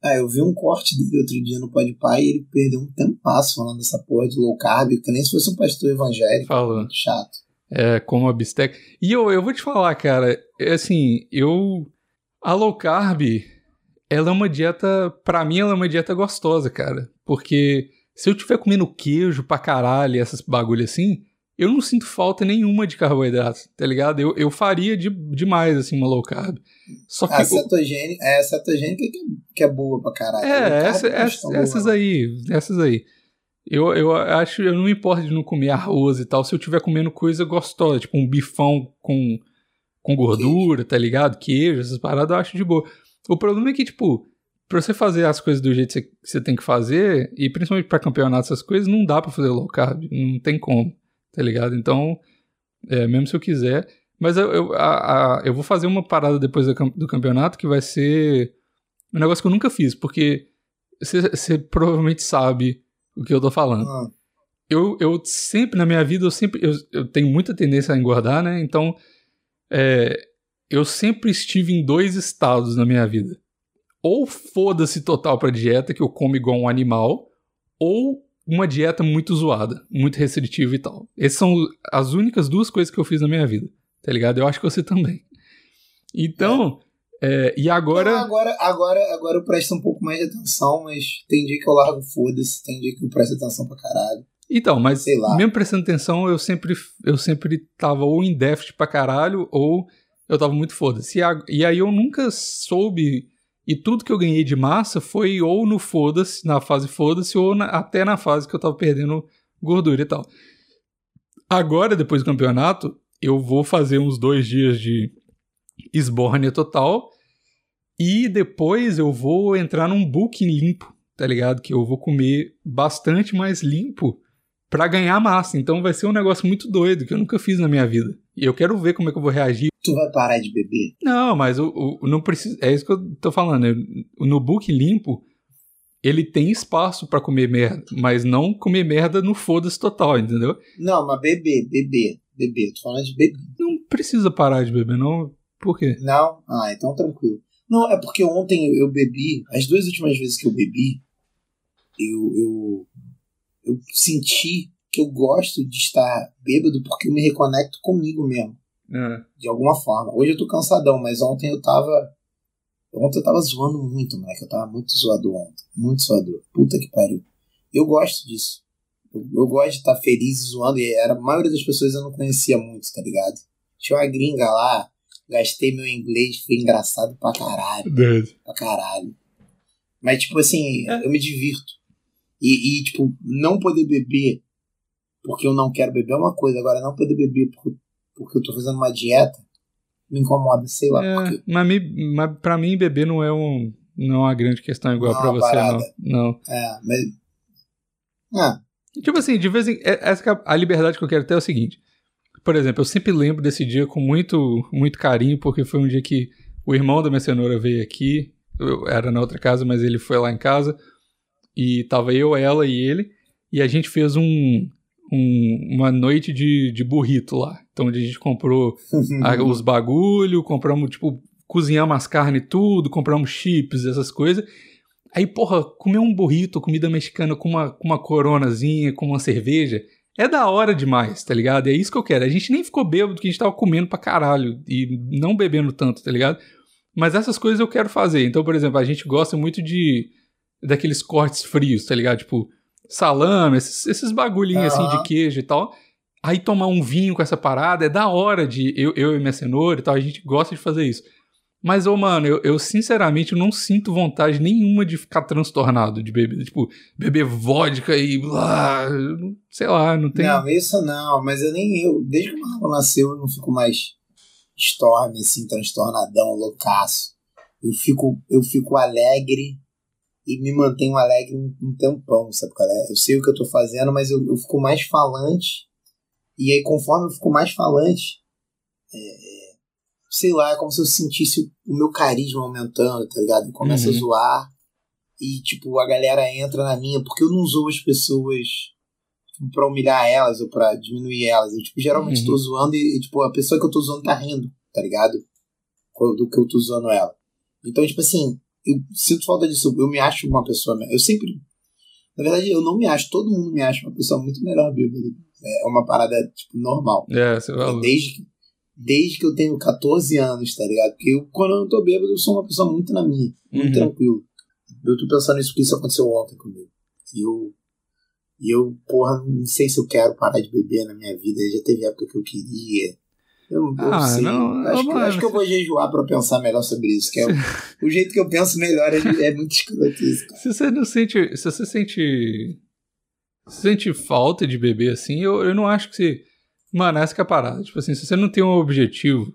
Ah, eu vi um corte dele outro dia no Podpah e ele perdeu um tempasso falando dessa porra de low carb, que nem se fosse um pastor evangélico. Falou. Muito chato. É, como a bistec. E eu, eu vou te falar, cara, é assim, eu. A low carb, ela é uma dieta. Pra mim, ela é uma dieta gostosa, cara. Porque se eu tiver comendo queijo pra caralho, essas bagulho assim, eu não sinto falta nenhuma de carboidrato, tá ligado? Eu, eu faria de, demais, assim, uma low carb. Só que a cetogênica, é a cetogênica que, que é boa pra caralho. É, essa, essa, essas boa, aí, essas aí. Eu, eu acho, eu não me importo de não comer arroz e tal, se eu tiver comendo coisa gostosa, tipo um bifão com, com gordura, tá ligado? Queijo, essas paradas eu acho de boa. O problema é que, tipo, pra você fazer as coisas do jeito que você, que você tem que fazer, e principalmente para campeonato, essas coisas, não dá para fazer low carb, não tem como tá ligado? Então, é, mesmo se eu quiser. Mas eu, eu, a, a, eu vou fazer uma parada depois do, do, campeonato que vai ser um negócio que eu nunca fiz, porque você provavelmente sabe o que eu tô falando. Ah. Eu, eu sempre, na minha vida, eu sempre. Eu, eu tenho muita tendência a engordar, né? Então, é, eu sempre estive em dois estados na minha vida. Ou foda-se total pra dieta, que eu como igual um animal, ou uma dieta muito zoada, muito restritiva e tal. Essas são as únicas duas coisas que eu fiz na minha vida, tá ligado? Eu acho que você também. Então, é, e agora... Não, agora, agora, agora eu presto um pouco mais de atenção, mas tem dia que eu largo foda-se, tem dia que eu presto atenção pra caralho. Então, mas mesmo prestando atenção, eu sempre, eu sempre tava ou em déficit pra caralho, ou eu tava muito foda-se. E, e aí eu nunca soube. E tudo que eu ganhei de massa foi ou no foda-se, na fase foda-se, ou na- até na fase que eu tava perdendo gordura e tal. Agora, depois do campeonato, eu vou fazer uns dois dias de esbórnia total. E depois eu vou entrar num booking limpo, tá ligado? Que eu vou comer bastante mais limpo pra ganhar massa. Então vai ser um negócio muito doido que eu nunca fiz na minha vida. E eu quero ver como é que eu vou reagir. Tu vai parar de beber? Não, mas o, o- não precisa. É isso que eu tô falando. eu- no book limpo, ele tem espaço pra comer merda, mas não comer merda no foda-se total, entendeu? Não, mas beber, beber, beber. Tô falando de beber. Não precisa parar de beber, não. Por quê? Não? Ah, então tranquilo. Não, é porque ontem eu, eu bebi, as duas últimas vezes que eu bebi, eu, eu, eu senti que eu gosto de estar bêbado porque eu me reconecto comigo mesmo, É. de alguma forma. Hoje eu tô cansadão, mas ontem eu tava. Ontem eu tava zoando muito, moleque. Eu tava muito zoador ontem. Muito zoador. Puta que pariu. Eu gosto disso. Eu, eu gosto de estar feliz e zoando. E era, a maioria das pessoas eu não conhecia muito, tá ligado? Tinha uma gringa lá, gastei meu inglês, foi engraçado pra caralho Doido. pra caralho. Mas, tipo assim, É. eu me divirto. E, e, tipo, não poder beber porque eu não quero beber é uma coisa. Agora, não poder beber porque, porque eu tô fazendo uma dieta me incomoda, sei lá. É, Porque, mas, me, mas pra mim, beber não é, um, não é uma grande questão igual Não, pra você, parada. não. Não. é, mas. Ah, Tipo assim, de vez em é- essa é a liberdade que eu quero ter é o seguinte. Por exemplo, eu sempre lembro desse dia com muito, muito carinho, porque foi um dia que o irmão da minha cenoura veio aqui. Eu era na outra casa, mas ele foi lá em casa. E tava eu, ela e ele. E a gente fez um, um- uma noite de, de burrito lá. Então a gente comprou a- os bagulho, compramos, tipo, cozinhamos as carnes e tudo, compramos chips, essas coisas. Aí, porra, comer um burrito, comida mexicana com uma, com uma coronazinha, com uma cerveja, é da hora demais, tá ligado? É isso que eu quero. A gente nem ficou bêbado porque a gente tava comendo pra caralho e não bebendo tanto, tá ligado? Mas essas coisas eu quero fazer. Então, por exemplo, a gente gosta muito de daqueles cortes frios, tá ligado? Tipo, salame, esses, esses bagulhinhos assim Aham. de queijo e tal. Aí tomar um vinho com essa parada é da hora de eu, eu e minha cenoura e tal, a gente gosta de fazer isso. Mas, ô, mano, eu, eu sinceramente não sinto vontade nenhuma de ficar transtornado de bebida. Tipo, beber vodka e blá, sei lá, não tem. Não, isso não, mas eu nem eu. Desde que o Marlon nasceu, eu não fico mais storm, assim, transtornadão, loucaço. Eu fico, eu fico alegre e me mantenho alegre um, um tempão, sabe, cara? Eu sei o que eu tô fazendo, mas eu, eu fico mais falante. E aí, conforme eu fico mais falante, é, sei lá, é como se eu sentisse o meu carisma aumentando, tá ligado? Eu começo Uhum. a zoar e, tipo, a galera entra na minha, porque eu não zoo as pessoas tipo, pra humilhar elas ou pra diminuir elas. Eu, tipo, geralmente Uhum. tô zoando e, tipo, a pessoa que eu tô zoando tá rindo, tá ligado? Do que eu tô zoando ela. Então, tipo assim, eu sinto falta disso. Eu me acho uma pessoa. Eu sempre. Na verdade, eu não me acho. Todo mundo me acha uma pessoa muito melhor bêbada. É uma parada, tipo, normal. É, você falou. Desde que, desde que eu tenho 14 anos, tá ligado? Porque eu, quando eu não tô bêbado, eu sou uma pessoa muito na minha. Muito Uhum. tranquilo. Eu tô pensando nisso porque isso aconteceu ontem comigo. E eu. E eu, porra, não sei se eu quero parar de beber na minha vida. Já teve época que eu queria. Eu, eu Ah, sei. não, acho, que, mano, acho que eu vou jejuar pra pensar melhor sobre isso. Que é o, o jeito que eu penso melhor é, é muito escroto isso, cara. Se você não sente. Se você sente. Se sente falta de beber assim, eu, eu não acho que você. Mano, essa que é a parada. Tipo assim, se você não tem um objetivo.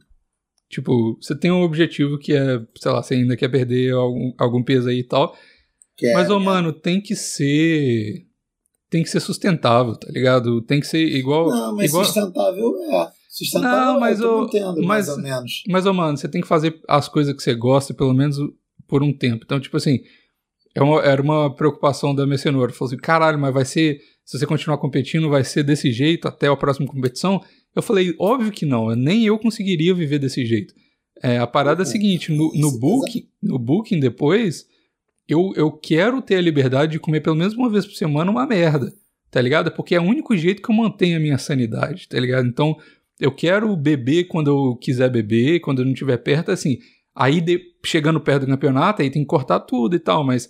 Tipo, você tem um objetivo que é, sei lá, você ainda quer perder algum, algum peso aí e tal. Que é, Mas, ô, é- mano, tem que ser. Tem que ser sustentável, tá ligado? Tem que ser igual. Não, mas igual... sustentável é. Sustentável Não, mas eu tô entendo, mas- mais ou menos. Mas, ô, mano, você tem que fazer as coisas que você gosta, pelo menos por um tempo. Então, tipo assim, é uma- era uma preocupação da minha cenoura. Falou assim, caralho, mas vai ser. Se você continuar competindo, vai ser desse jeito até a próxima competição? Eu falei, óbvio que não, nem eu conseguiria viver desse jeito. É, a parada é a seguinte, no, no booking, no booking depois, eu, eu quero ter a liberdade de comer pelo menos uma vez por semana uma merda. tá ligado? Porque é o único jeito que eu mantenho a minha sanidade, tá ligado? Então, eu quero beber quando eu quiser beber, quando eu não estiver perto, assim. Aí, de, chegando perto do campeonato, aí tem que cortar tudo e tal, mas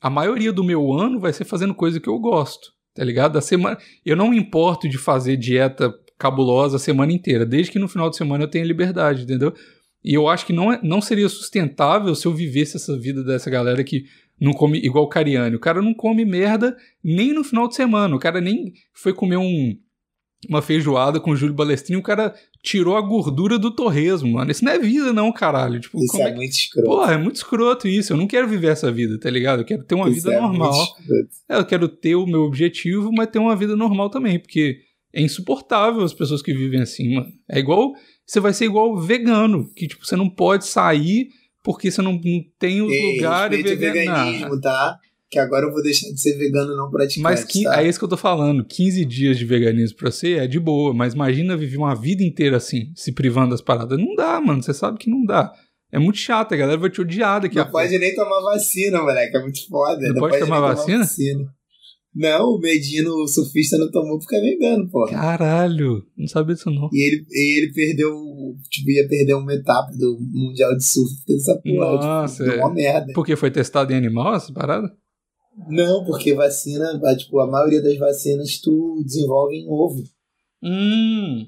a maioria do meu ano vai ser fazendo coisa que eu gosto, tá ligado? Da semana, eu não me importo de fazer dieta cabulosa a semana inteira, desde que no final de semana eu tenha liberdade, entendeu? E eu acho que não, é, não seria sustentável se eu vivesse essa vida dessa galera que não come igual o Cariani. O cara não come merda nem no final de semana. O cara nem foi comer um, uma feijoada com o Júlio Balestrinho. O cara tirou a gordura do torresmo, mano. Isso não é vida, não, caralho. Tipo, Isso é, é muito escroto. Porra, é muito escroto isso. Eu não quero viver essa vida, tá ligado? Eu quero ter uma isso vida é normal. É, eu quero ter o meu objetivo, mas ter uma vida normal também, porque é insuportável as pessoas que vivem assim, mano. É igual. Você vai ser igual vegano, que, tipo, você não pode sair porque você não, tem os Ei, lugares veganismo, tá? Que agora eu vou deixar de ser vegano não praticante, Mas que, tá? é isso que eu tô falando. 15 dias de veganismo pra você é de boa, mas imagina viver uma vida inteira assim, se privando das paradas. Não dá, mano. Você sabe que não dá. É muito chato, a galera vai te odiar daqui não a pouco. Não pode nem tomar vacina, moleque. É muito foda. Não, não pode, pode tomar vacina? tomar vacina? Não, o Medino, o surfista, não tomou porque é vegano, pô. Caralho, não sabia disso não. E ele, e ele perdeu, tipo, ia perder uma etapa do Mundial de Surf porque dessa porra. Tipo, Nossa, tipo, é. uma merda. Porque foi testado em animal essa parada? Não, porque vacina, tipo, a maioria das vacinas tu desenvolve em ovo. Hum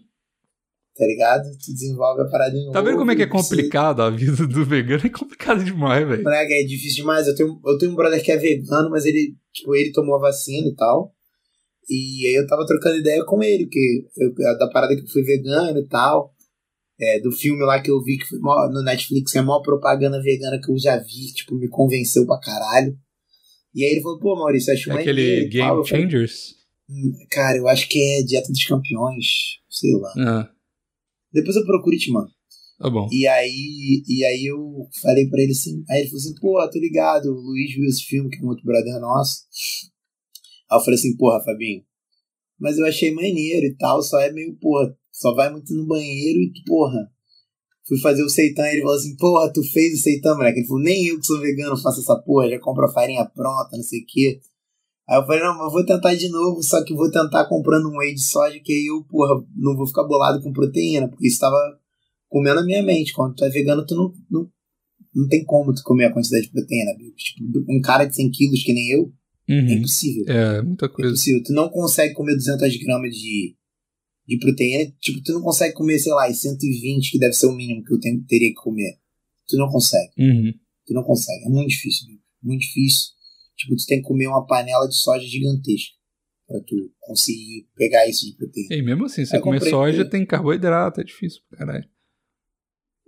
tá ligado? Tu desenvolve a parada em Tá vendo como é que é complicado a vida do vegano? É complicado demais, velho. Moleque, é difícil demais. Eu tenho, eu tenho um brother que é vegano, mas ele, tipo, ele tomou a vacina e tal. E aí eu tava trocando ideia com ele, que eu, da parada que eu fui vegano e tal. É, do filme lá que eu vi que foi mó, no Netflix, é a maior propaganda vegana que eu já vi, tipo, me convenceu pra caralho. E aí ele falou, pô, Maurício, acho é Aquele Game Changers? Falei, hum, cara, eu acho que é Dieta dos Campeões, sei lá. Ah. Depois eu procuro e te mando. Tá bom. E aí, e aí eu falei pra ele assim, aí ele falou assim, pô, tô ligado, o Luiz viu esse filme, que é um outro brother nosso. Aí eu falei assim, porra, Fabinho, mas eu achei maneiro e tal, só é meio, porra, só vai muito no banheiro e, porra, fui fazer o seitan e ele falou assim, porra, tu fez o seitan, moleque. Ele falou, nem eu que sou vegano faço essa porra, já compro a farinha pronta, não sei o quê. Aí eu falei, não, mas vou tentar de novo, só que vou tentar comprando um whey de soja, que aí eu, porra, não vou ficar bolado com proteína, porque isso tava comendo a minha mente. Quando tu é vegano, tu não, não, não tem como tu comer a quantidade de proteína. Tipo, um cara de 100 quilos que nem eu, uhum. é impossível. É, muita coisa. É impossível. Tu não consegue comer 200 gramas de, de proteína, tipo, tu não consegue comer, sei lá, 120, que deve ser o mínimo que eu tenho, teria que comer. Tu não consegue. Uhum. Tu não consegue. É muito difícil, muito difícil. Tipo, tu tem que comer uma panela de soja gigantesca pra tu conseguir pegar isso de proteína. E mesmo assim, você comer soja tem carboidrato, é difícil, caralho.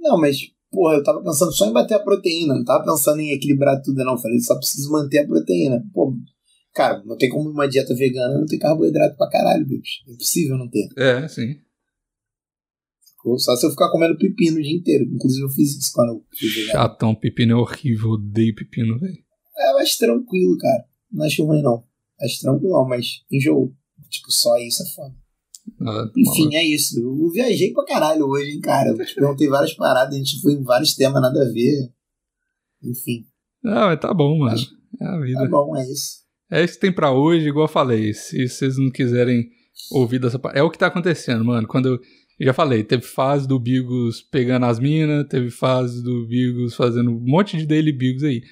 Não, mas, porra, eu tava pensando só em bater a proteína, não tava pensando em equilibrar tudo, não. Falei, só preciso manter a proteína. Pô, cara, não tem como uma dieta vegana não ter carboidrato pra caralho, bicho. É impossível não ter. É, sim. Só se eu ficar comendo pepino o dia inteiro. Inclusive, eu fiz isso quando eu fui vegano. Chatão, pepino é horrível, odeio pepino, velho. É, mas tranquilo, cara. Não acho ruim, não. Acho tranquilo, mas enjoo. Tipo, só isso é foda. Ah, Enfim, é isso. Eu viajei pra caralho hoje, hein, cara. Eu te perguntei várias paradas, a gente foi em vários temas, nada a ver. Enfim. Não, mas tá bom, mano. É a vida. Tá bom, é isso. É isso que tem pra hoje, igual eu falei. Se vocês não quiserem ouvir dessa parte. É o que tá acontecendo, mano. Quando eu. Eu já falei, teve fase do Bigos pegando as minas, teve fase do Bigos fazendo um monte de daily Bigos aí.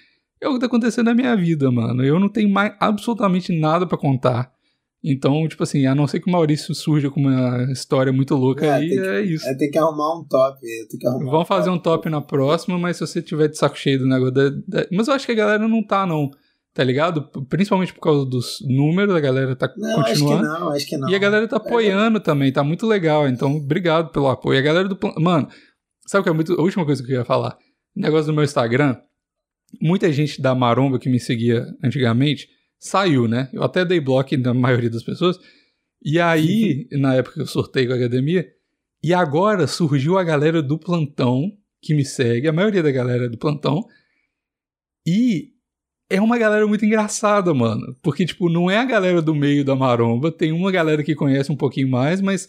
É o que tá acontecendo na minha vida, mano. Eu não tenho mais absolutamente nada para contar. Então, tipo assim, a não ser que o Maurício surja com uma história muito louca é, aí, que, é isso. É, tem que arrumar um top. Arrumar Vamos um fazer top. um top na próxima, mas se você tiver de saco cheio do negócio da, da... Mas eu acho que a galera não tá, não. Tá ligado? Principalmente por causa dos números, a galera tá não, continuando. Acho que não, acho que não. E a galera tá apoiando é. também, tá muito legal. Então, obrigado pelo apoio. A galera do. Mano, sabe o que é muito. A última coisa que eu ia falar? O negócio do meu Instagram muita gente da maromba que me seguia antigamente saiu, né? Eu até dei bloco na maioria das pessoas. E aí, na época que eu sorteio com a academia, e agora surgiu a galera do plantão que me segue, a maioria da galera do plantão. E é uma galera muito engraçada, mano. Porque, tipo, não é a galera do meio da maromba, tem uma galera que conhece um pouquinho mais, mas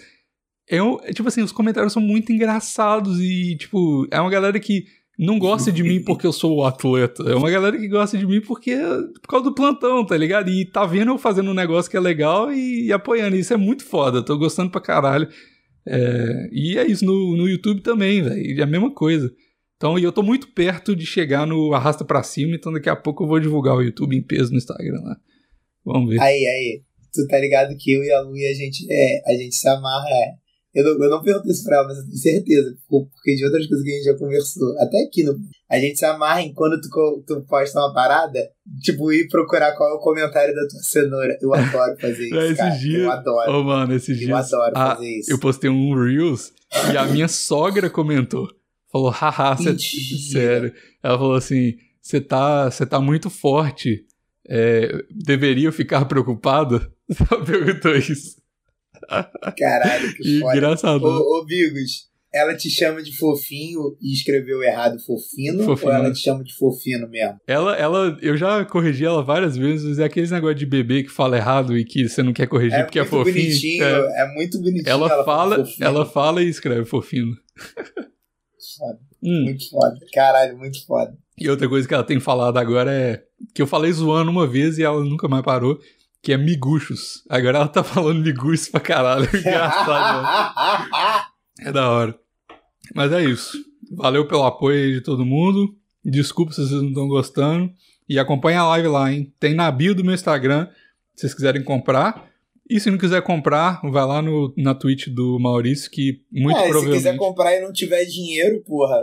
é, tipo assim, os comentários são muito engraçados e, tipo, é uma galera que não gosta de mim porque eu sou o atleta. É uma galera que gosta de mim porque por causa do plantão, tá ligado? E tá vendo eu fazendo um negócio que é legal e, e apoiando. Isso é muito foda. Tô gostando pra caralho. É, e é isso no, no YouTube também, velho. É a mesma coisa. Então, e eu tô muito perto de chegar no arrasta pra cima, então daqui a pouco eu vou divulgar o YouTube em peso no Instagram lá. Vamos ver. Aí, aí. Tu tá ligado que eu e a Lu e a gente, é, a gente se amarra. É. Eu não, eu não pergunto isso pra ela, mas eu tenho certeza. Porque de outras coisas que a gente já conversou. Até aqui, no, a gente se amarra em quando tu, tu posta uma parada, tipo, ir procurar qual é o comentário da tua cenoura. Eu adoro fazer isso, Esses cara. dias- Eu adoro. Ô, mano, esses eu dias. adoro ah, fazer isso. eu postei um Reels e a minha sogra comentou. Falou, haha, cê, Mentira. sério. Ela falou assim: você tá, cê tá muito forte. É, deveria ficar preocupada? Ela perguntou isso. Caralho, que foda. engraçado. Ô, ô, Bigos, ela te chama de fofinho e escreveu errado fofino, Fofinho. ou ela te chama de fofino mesmo? Ela, ela, eu já corrigi ela várias vezes, é aqueles negócio de bebê que fala errado e que você não quer corrigir É porque é muito fofinho. bonitinho, É. é. muito bonitinho. Ela, fala, fofinho. ela fala e escreve fofinho. Foda, Hum. Muito foda. Caralho, muito foda. E outra coisa que ela tem falado agora é que eu falei zoando uma vez e ela nunca mais parou, que é miguxos. Agora ela tá falando miguxos pra caralho. Engraçado, né? É da hora. Mas é isso. Valeu pelo apoio de todo mundo. Desculpa se vocês não estão gostando. E acompanha a live lá, hein? Tem na bio do meu Instagram, se vocês quiserem comprar. E se não quiser comprar, vai lá no, na Twitch do Maurício, que muito é, se provavelmente... quiser comprar e não tiver dinheiro, porra,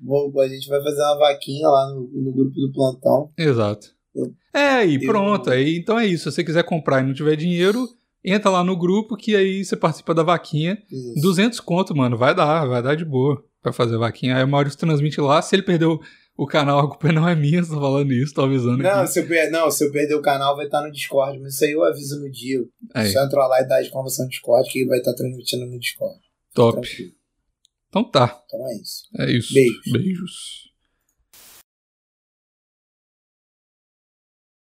vou- a gente vai fazer uma vaquinha lá no, no grupo do plantão. Exato. Eu- É, e eu- pronto. Aí, então é isso. Se você quiser comprar e não tiver dinheiro, entra lá no grupo que aí você participa da vaquinha. Isso. 200 conto, mano. Vai dar, vai dar de boa pra fazer a vaquinha. Aí o Maurício transmite lá. Se ele perdeu o canal, a culpa não é minha. Tô falando isso, tô avisando Não aqui. se, eu não, se eu perder o canal, vai estar no Discord, mas isso aí eu aviso no dia. Aí, Só entra lá e dá a informação no Discord que vai estar transmitindo no Discord. top. Tranquilo. Então tá. Então é isso. É isso. Beijos. Beijos.